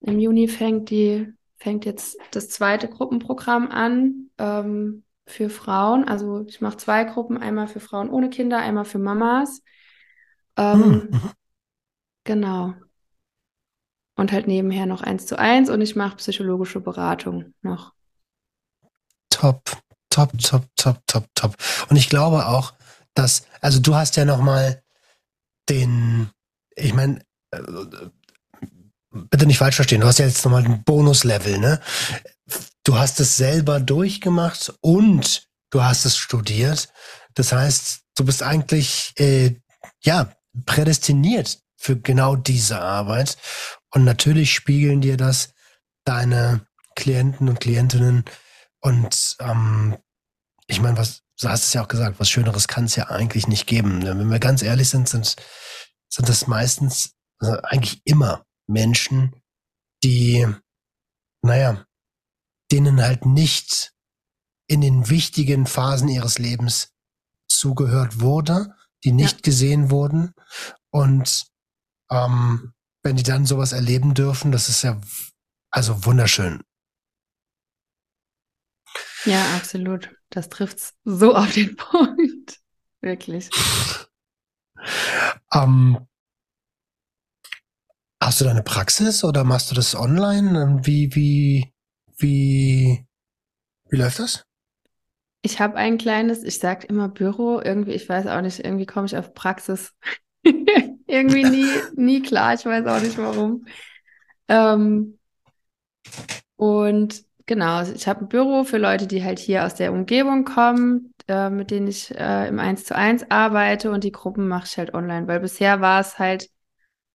Im Juni fängt die fängt jetzt das zweite Gruppenprogramm an ähm, für Frauen. Also ich mache zwei Gruppen, einmal für Frauen ohne Kinder, einmal für Mamas. Ähm, hm, mhm. Genau. Und halt nebenher noch eins zu eins und ich mache psychologische Beratung noch. Top, top, top, top, top, top. Und ich glaube auch, dass, also du hast ja nochmal den, ich meine, äh, bitte nicht falsch verstehen, du hast ja jetzt nochmal ein Bonuslevel, ne? Du hast es selber durchgemacht und du hast es studiert. Das heißt, du bist eigentlich, äh, ja, prädestiniert für genau diese Arbeit. Und natürlich spiegeln dir das deine Klienten und Klientinnen. Und ähm, ich meine, was, du hast es ja auch gesagt, was Schöneres kann es ja eigentlich nicht geben. Wenn wir ganz ehrlich sind, sind, sind das meistens, also eigentlich immer Menschen, die, naja, denen halt nicht in den wichtigen Phasen ihres Lebens zugehört wurde, die nicht ja. gesehen wurden. Und ähm, wenn die dann sowas erleben dürfen, das ist ja also wunderschön. Ja, absolut. Das trifft so auf den <laughs> Punkt. Wirklich. <laughs> Ähm, hast du deine Praxis oder machst du das online? Wie, wie, wie, wie läuft das? Ich habe ein kleines, ich sage immer Büro, irgendwie, ich weiß auch nicht, irgendwie komme ich auf Praxis <laughs> irgendwie nie, nie klar, ich weiß auch nicht warum. Ähm, und genau, ich habe ein Büro für Leute, die halt hier aus der Umgebung kommen, äh, mit denen ich äh, im 1 zu 1 arbeite und die Gruppen mache ich halt online, weil bisher war es halt,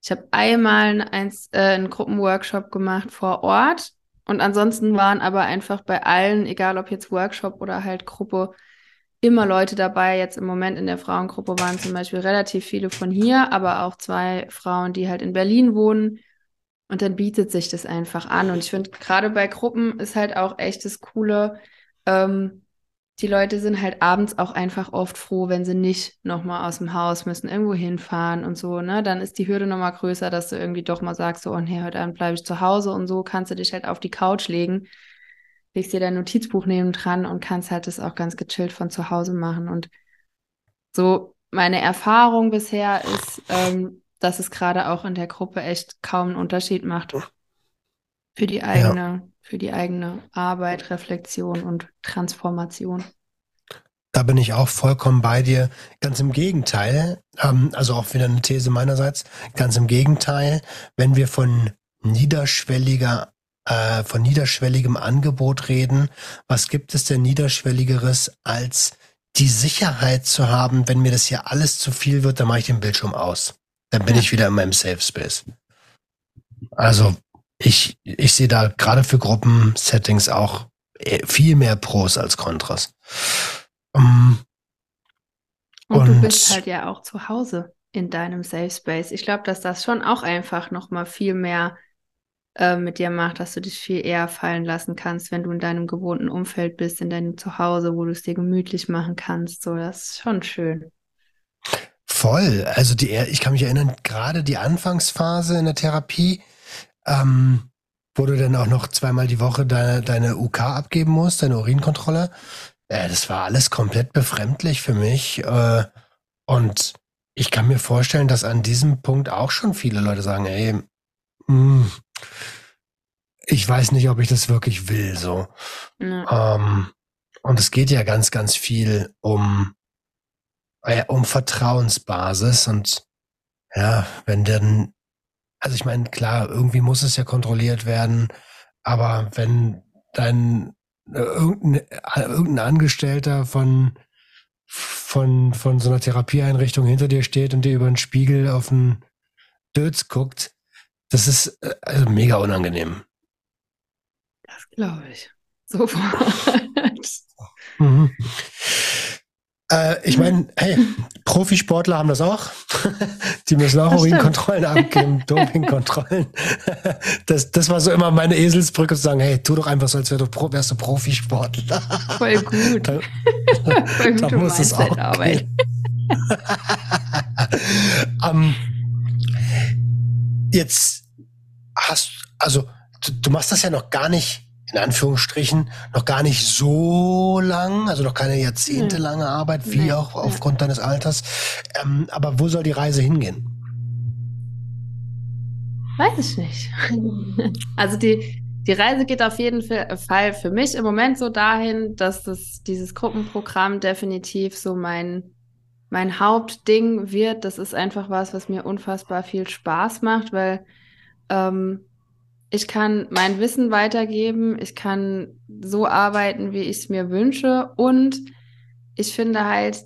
ich habe einmal ein, äh, einen Gruppenworkshop gemacht vor Ort und ansonsten waren aber einfach bei allen, egal ob jetzt Workshop oder halt Gruppe, immer Leute dabei. Jetzt im Moment in der Frauengruppe waren zum Beispiel relativ viele von hier, aber auch zwei Frauen, die halt in Berlin wohnen. Und dann bietet sich das einfach an. Und ich finde, gerade bei Gruppen ist halt auch echt das Coole. Ähm, die Leute sind halt abends auch einfach oft froh, wenn sie nicht nochmal aus dem Haus müssen, irgendwo hinfahren und so, ne? Dann ist die Hürde nochmal größer, dass du irgendwie doch mal sagst, so, oh nee, heute Abend bleibe ich zu Hause und so kannst du dich halt auf die Couch legen legst dir dein Notizbuch neben dran und kannst halt das auch ganz gechillt von zu Hause machen. Und so meine Erfahrung bisher ist, ähm, dass es gerade auch in der Gruppe echt kaum einen Unterschied macht für die eigene, ja. Für die eigene Arbeit, Reflexion und Transformation. Da bin ich auch vollkommen bei dir. Ganz im Gegenteil, ähm, also auch wieder eine These meinerseits, ganz im Gegenteil, wenn wir von niederschwelliger äh, von niederschwelligem Angebot reden. Was gibt es denn niederschwelligeres als die Sicherheit zu haben, wenn mir das hier alles zu viel wird, dann mache ich den Bildschirm aus. Dann bin ja. ich wieder in meinem Safe Space. Also ich, ich sehe da gerade für Gruppensettings auch äh, viel mehr Pros als Kontras. Um, und, und, du bist halt ja auch zu Hause in deinem Safe Space. Ich glaube, dass das schon auch einfach nochmal viel mehr äh, mit dir macht, dass du dich viel eher fallen lassen kannst, wenn du in deinem gewohnten Umfeld bist, in deinem Zuhause, wo du es dir gemütlich machen kannst. So, das ist schon schön. Voll. Also die, ich kann mich erinnern, gerade die Anfangsphase in der Therapie, ähm, wo du dann auch noch zweimal die Woche deine, deine UK abgeben musst, deine Urinkontrolle. Äh, das war alles komplett befremdlich für mich. Äh, und ich kann mir vorstellen, dass an diesem Punkt auch schon viele Leute sagen, ey, mh, hm, ich weiß nicht, ob ich das wirklich will, so. Mhm. Ähm, und es geht ja ganz, ganz viel um, äh, um Vertrauensbasis und ja, wenn denn, also ich meine, klar, irgendwie muss es ja kontrolliert werden, aber wenn dein äh, irgendein, äh, irgendein Angestellter von von, von so einer Therapieeinrichtung hinter dir steht und dir über den Spiegel auf den Dötz guckt, das ist äh, also mega unangenehm. Das glaube ich. Sofort. Mhm. Äh, ich meine, hey, Profisportler haben das auch. <laughs> Die müssen auch Urinkontrollen abgeben, <laughs> Dopingkontrollen. Das, das war so immer meine Eselsbrücke zu sagen, hey, tu doch einfach so, als wärst du, wärst du Profisportler. Voll gut. <laughs> Da, Voll da muss es auch Arbeit. um, jetzt hast, also du, du machst das ja noch gar nicht in Anführungsstrichen noch gar nicht so lang, also noch keine jahrzehntelange Arbeit, wie nee. auch aufgrund deines Alters. Ähm, aber wo soll die Reise hingehen? Weiß ich nicht. <laughs> also die, die Reise geht auf jeden Fall für mich im Moment so dahin, dass das, dieses Gruppenprogramm definitiv so mein, mein Hauptding wird. Das ist einfach was, was mir unfassbar viel Spaß macht, weil ähm, ich kann mein Wissen weitergeben, ich kann so arbeiten, wie ich es mir wünsche und ich finde halt,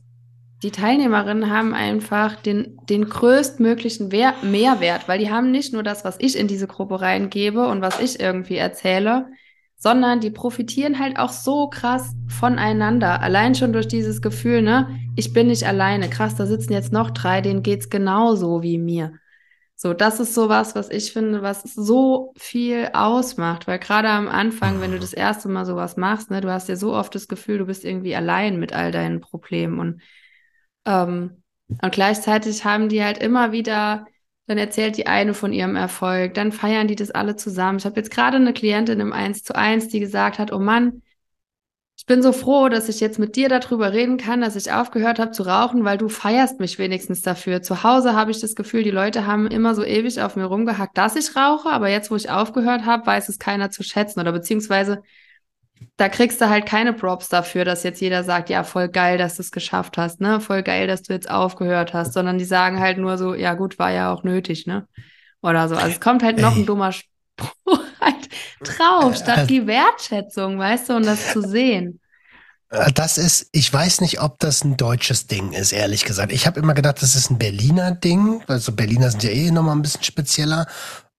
die Teilnehmerinnen haben einfach den, den größtmöglichen Wehr, Mehrwert, weil die haben nicht nur das, was ich in diese Gruppe reingebe und was ich irgendwie erzähle, sondern die profitieren halt auch so krass voneinander. Allein schon durch dieses Gefühl, ne, ich bin nicht alleine. Krass, da sitzen jetzt noch drei, denen geht's genauso wie mir. So, das ist sowas, was ich finde, was so viel ausmacht, weil gerade am Anfang, wenn du das erste Mal sowas machst, ne, du hast ja so oft das Gefühl, du bist irgendwie allein mit all deinen Problemen und ähm, Und gleichzeitig haben die halt immer wieder, dann erzählt die eine von ihrem Erfolg, dann feiern die das alle zusammen. Ich habe jetzt gerade eine Klientin im 1 zu 1, die gesagt hat, oh Mann, ich bin so froh, dass ich jetzt mit dir darüber reden kann, dass ich aufgehört habe zu rauchen, weil du feierst mich wenigstens dafür. Zu Hause habe ich das Gefühl, die Leute haben immer so ewig auf mir rumgehackt, dass ich rauche, aber jetzt, wo ich aufgehört habe, weiß es keiner zu schätzen oder beziehungsweise da kriegst du halt keine Props dafür, dass jetzt jeder sagt, ja, voll geil, dass du es geschafft hast, ne? Voll geil, dass du jetzt aufgehört hast, sondern die sagen halt nur so, ja gut, war ja auch nötig, ne? Oder so. Also es kommt halt noch ein dummer halt drauf, statt die Wertschätzung, weißt du, und das zu sehen. Äh, das ist, ich weiß nicht, ob das ein deutsches Ding ist, ehrlich gesagt. Ich habe immer gedacht, das ist ein Berliner Ding. Also Berliner sind ja eh nochmal ein bisschen spezieller.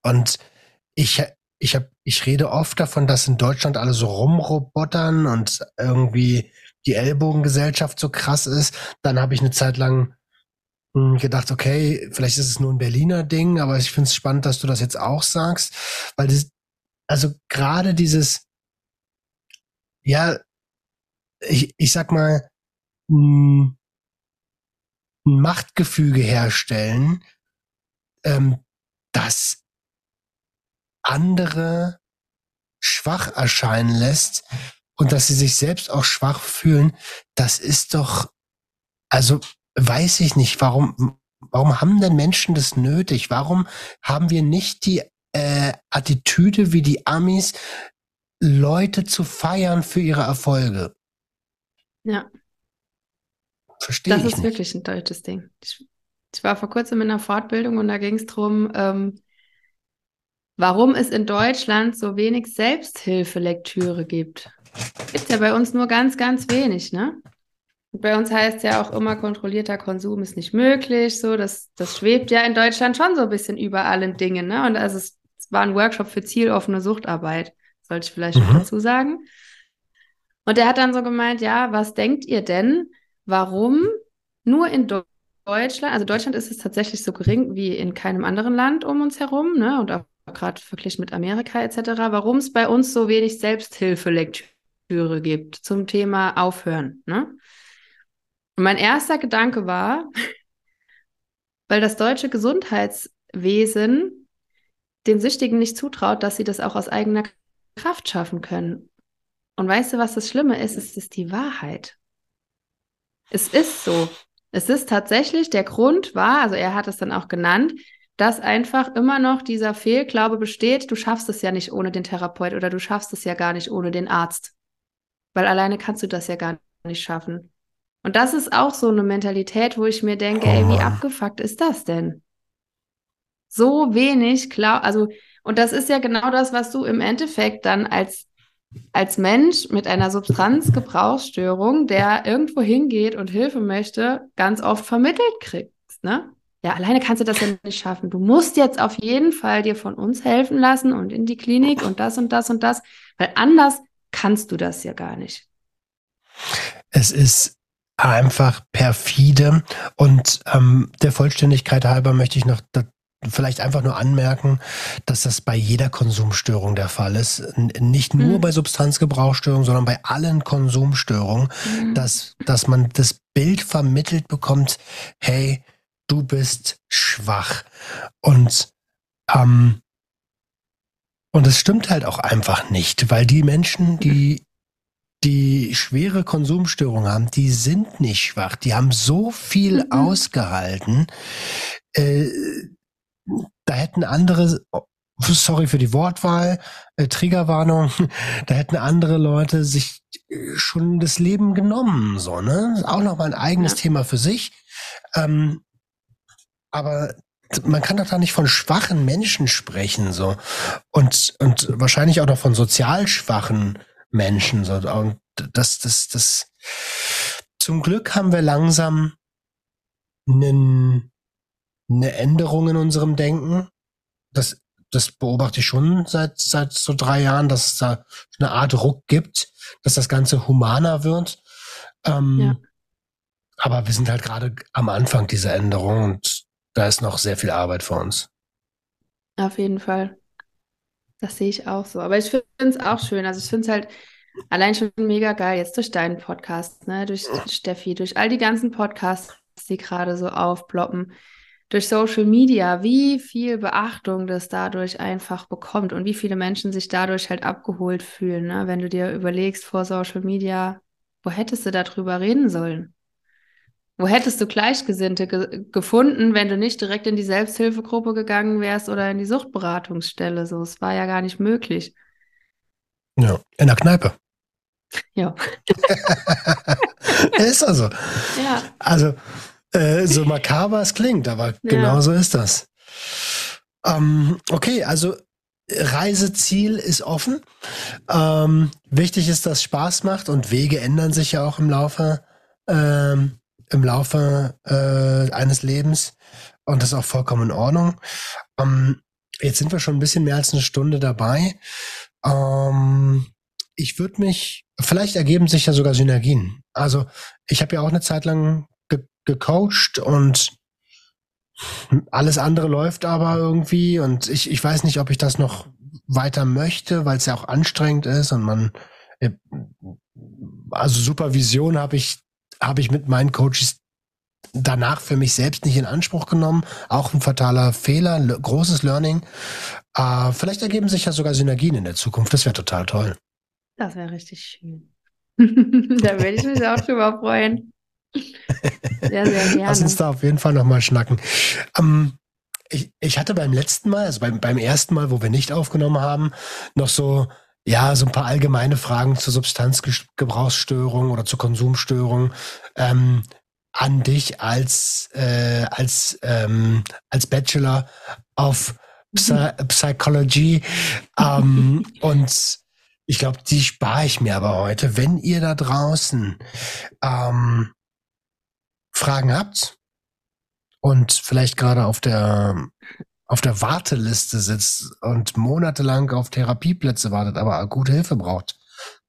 Und ich, ich habe, ich rede oft davon, dass in Deutschland alle so rumrobotern und irgendwie die Ellbogengesellschaft so krass ist. Dann habe ich eine Zeit lang gedacht, okay, vielleicht ist es nur ein Berliner Ding, aber ich finde es spannend, dass du das jetzt auch sagst, weil das, also gerade dieses, ja, ich, ich sag mal, ein, ein Machtgefüge herstellen, ähm, das andere schwach erscheinen lässt und dass sie sich selbst auch schwach fühlen, das ist doch, also weiß ich nicht, warum, warum haben denn Menschen das nötig? Warum haben wir nicht die äh, Attitüde wie die Amis, Leute zu feiern für ihre Erfolge? Ja. Verstehe Das ich ist nicht. wirklich ein deutsches Ding. Ich, ich war vor kurzem in einer Fortbildung und da ging es darum, ähm, warum es in Deutschland so wenig Selbsthilfelektüre gibt. Gibt ja bei uns nur ganz, ganz wenig, ne? Bei uns heißt ja auch immer, kontrollierter Konsum ist nicht möglich. So, das, das schwebt ja in Deutschland schon so ein bisschen über allen Dingen, ne? Und also es, es war ein Workshop für zieloffene Suchtarbeit, sollte ich vielleicht Mhm. dazu sagen. Und der hat dann so gemeint, ja, was denkt ihr denn, warum nur in Deu- Deutschland, also Deutschland ist es tatsächlich so gering wie in keinem anderen Land um uns herum, ne? Und auch gerade verglichen mit Amerika etc., warum es bei uns so wenig Selbsthilfelektüre gibt zum Thema Aufhören, ne? Und mein erster Gedanke war, <laughs> weil das deutsche Gesundheitswesen den Süchtigen nicht zutraut, dass sie das auch aus eigener Kraft schaffen können. Und weißt du, was das Schlimme ist? Es ist die Wahrheit. Es ist so. Es ist tatsächlich, der Grund war, also er hat es dann auch genannt, dass einfach immer noch dieser Fehlglaube besteht, du schaffst es ja nicht ohne den Therapeut oder du schaffst es ja gar nicht ohne den Arzt. Weil alleine kannst du das ja gar nicht schaffen. Und das ist auch so eine Mentalität, wo ich mir denke, Oh ey, wie Mann. abgefuckt ist das denn? So wenig, klar, also, und das ist ja genau das, was du im Endeffekt dann als, als Mensch mit einer Substanzgebrauchsstörung, der irgendwo hingeht und Hilfe möchte, ganz oft vermittelt kriegst, ne? Ja, alleine kannst du das ja nicht schaffen. Du musst jetzt auf jeden Fall dir von uns helfen lassen und in die Klinik und das und das und das, weil anders kannst du das ja gar nicht. Es ist einfach perfide und ähm, der Vollständigkeit halber möchte ich noch vielleicht einfach nur anmerken, dass das bei jeder Konsumstörung der Fall ist. N nicht nur Mhm. bei Substanzgebrauchsstörungen, sondern bei allen Konsumstörungen, Mhm. dass, dass man das Bild vermittelt bekommt, hey, du bist schwach. Und, ähm, und es stimmt halt auch einfach nicht, weil die Menschen, die die schwere Konsumstörungen haben, die sind nicht schwach. Die haben so viel Mhm. ausgehalten. Äh, da hätten andere, sorry für die Wortwahl, äh, Triggerwarnung, <laughs> da hätten andere Leute sich äh, schon das Leben genommen, so, ne? Auch nochmal ein eigenes Ja. Thema für sich. Ähm, aber man kann doch da nicht von schwachen Menschen sprechen, so. Und, und wahrscheinlich auch noch von sozial schwachen Menschen, so. Und das, das, das, zum Glück haben wir langsam einen, eine Änderung in unserem Denken. Das, das beobachte ich schon seit, seit so drei Jahren, dass es da eine Art Ruck gibt, dass das Ganze humaner wird. Ähm, Ja. Aber wir sind halt gerade am Anfang dieser Änderung und da ist noch sehr viel Arbeit vor uns. Auf jeden Fall. Das sehe ich auch so. Aber ich finde es auch schön. Also ich finde es halt allein schon mega geil, jetzt durch deinen Podcast, ne, durch Steffi, durch all die ganzen Podcasts, die gerade so aufploppen, durch Social Media, wie viel Beachtung das dadurch einfach bekommt und wie viele Menschen sich dadurch halt abgeholt fühlen. Ne? Wenn du dir überlegst vor Social Media, wo hättest du darüber reden sollen? Wo hättest du Gleichgesinnte ge gefunden, wenn du nicht direkt in die Selbsthilfegruppe gegangen wärst oder in die Suchtberatungsstelle? So, es war ja gar nicht möglich. Ja, in der Kneipe. <laughs> Ja. <laughs> ist also. Ja. Also, äh, so makaber es klingt, aber ja. genau so ist das. Ähm, okay, also Reiseziel ist offen. Ähm, wichtig ist, dass Spaß macht und Wege ändern sich ja auch im Laufe ähm, im Laufe äh, eines Lebens und das ist auch vollkommen in Ordnung. Ähm, jetzt sind wir schon ein bisschen mehr als eine Stunde dabei. Ähm, ich würde mich, vielleicht ergeben sich ja sogar Synergien. Also ich habe ja auch eine Zeit lang ge gecoacht und alles andere läuft aber irgendwie und ich, ich weiß nicht, ob ich das noch weiter möchte, weil es ja auch anstrengend ist und man, äh, also Supervision habe ich habe ich mit meinen Coaches danach für mich selbst nicht in Anspruch genommen. Auch ein fataler Fehler, großes Learning. Äh, vielleicht ergeben sich ja sogar Synergien in der Zukunft. Das wäre total toll. Das wäre richtig schön. <laughs> da würde ich mich auch drüber freuen. Sehr, sehr gerne. Lass uns da auf jeden Fall nochmal schnacken. Ähm, ich, ich hatte beim letzten Mal, also beim, beim ersten Mal, wo wir nicht aufgenommen haben, noch so ja, so ein paar allgemeine Fragen zur Substanzgebrauchsstörung oder zur Konsumstörung ähm, an dich als äh, als ähm, als Bachelor of Psy Psychology ähm, <laughs> und ich glaube, die spare ich mir aber heute. Wenn ihr da draußen ähm, Fragen habt und vielleicht gerade auf der auf der Warteliste sitzt und monatelang auf Therapieplätze wartet, aber gute Hilfe braucht,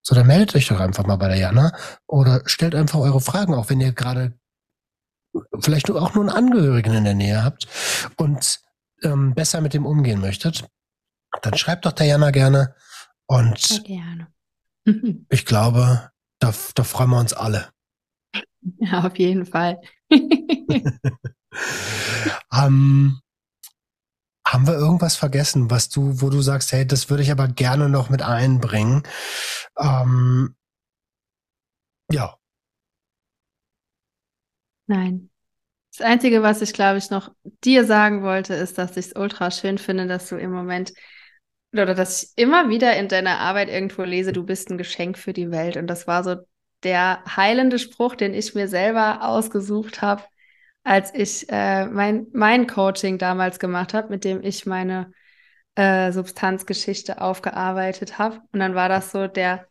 so dann meldet euch doch einfach mal bei der Jana oder stellt einfach eure Fragen, auch wenn ihr gerade vielleicht auch nur einen Angehörigen in der Nähe habt und ähm, besser mit dem umgehen möchtet, dann schreibt doch der Jana gerne und gerne. <laughs> ich glaube, da, da freuen wir uns alle. Ja, auf jeden Fall. <laughs> <laughs> ähm, haben wir irgendwas vergessen, was du, wo du sagst, hey, das würde ich aber gerne noch mit einbringen? Ähm, ja. Nein. Das Einzige, was ich, glaube ich, noch dir sagen wollte, ist, dass ich es ultra schön finde, dass du im Moment oder dass ich immer wieder in deiner Arbeit irgendwo lese, du bist ein Geschenk für die Welt. Und das war so der heilende Spruch, den ich mir selber ausgesucht habe, als ich äh, mein, mein Coaching damals gemacht habe, mit dem ich meine äh, Substanzgeschichte aufgearbeitet habe. Und dann war das so der,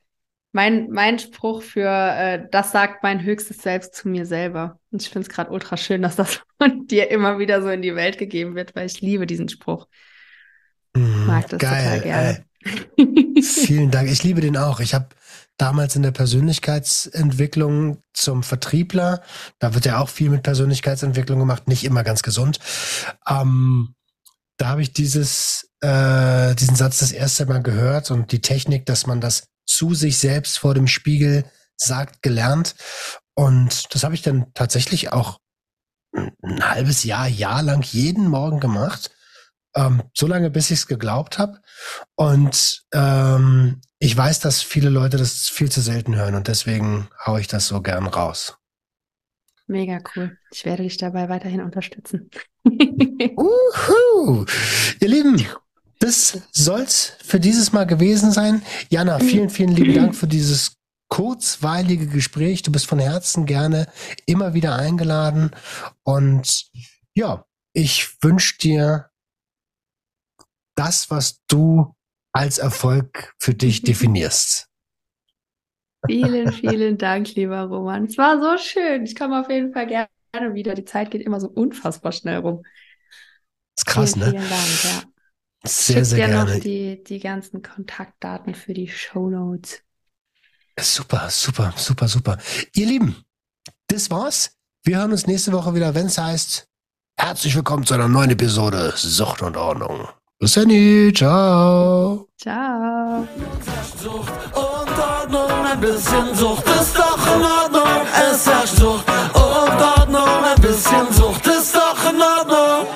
mein, mein Spruch für, äh, das sagt mein höchstes Selbst zu mir selber. Und ich finde es gerade ultra schön, dass das <laughs> von dir immer wieder so in die Welt gegeben wird, weil ich liebe diesen Spruch. Mm, mag das geil, total gerne. Vielen Dank. Ich liebe den auch. Ich habe damals in der Persönlichkeitsentwicklung zum Vertriebler. Da wird ja auch viel mit Persönlichkeitsentwicklung gemacht, nicht immer ganz gesund. Ähm, da habe ich dieses, äh, diesen Satz das erste Mal gehört und die Technik, dass man das zu sich selbst vor dem Spiegel sagt, gelernt. Und das habe ich dann tatsächlich auch ein halbes Jahr, Jahr lang jeden Morgen gemacht. Ähm, so lange, bis ich es geglaubt habe. Und ähm, ich weiß, dass viele Leute das viel zu selten hören und deswegen haue ich das so gern raus. Mega cool. Ich werde dich dabei weiterhin unterstützen. <laughs> Uhu. Ihr Lieben, das soll's für dieses Mal gewesen sein. Jana, vielen, vielen lieben Dank für dieses kurzweilige Gespräch. Du bist von Herzen gerne immer wieder eingeladen. Und ja, ich wünsche dir das, was du als Erfolg für dich <laughs> definierst. Vielen, <laughs> vielen Dank, lieber Roman. Es war so schön. Ich komme auf jeden Fall gerne wieder. Die Zeit geht immer so unfassbar schnell rum. Das ist krass, vielen, ne? Vielen Dank, ja. Sehr, Schick sehr dir gerne. noch die, die ganzen Kontaktdaten für die Show Notes. Super, super, super, super. Ihr Lieben, das war's. Wir hören uns nächste Woche wieder, wenn es heißt, herzlich willkommen zu einer neuen Episode Sucht und Ordnung. Bis dann, ciao. Ciao. Sucht und Ordnung, ein bisschen Sucht ist doch in Ordnung. Es herrscht Sucht und Ordnung, ein bisschen Sucht ist doch in Ordnung.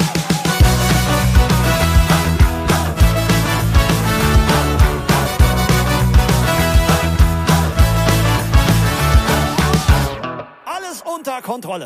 Alles unter Kontrolle.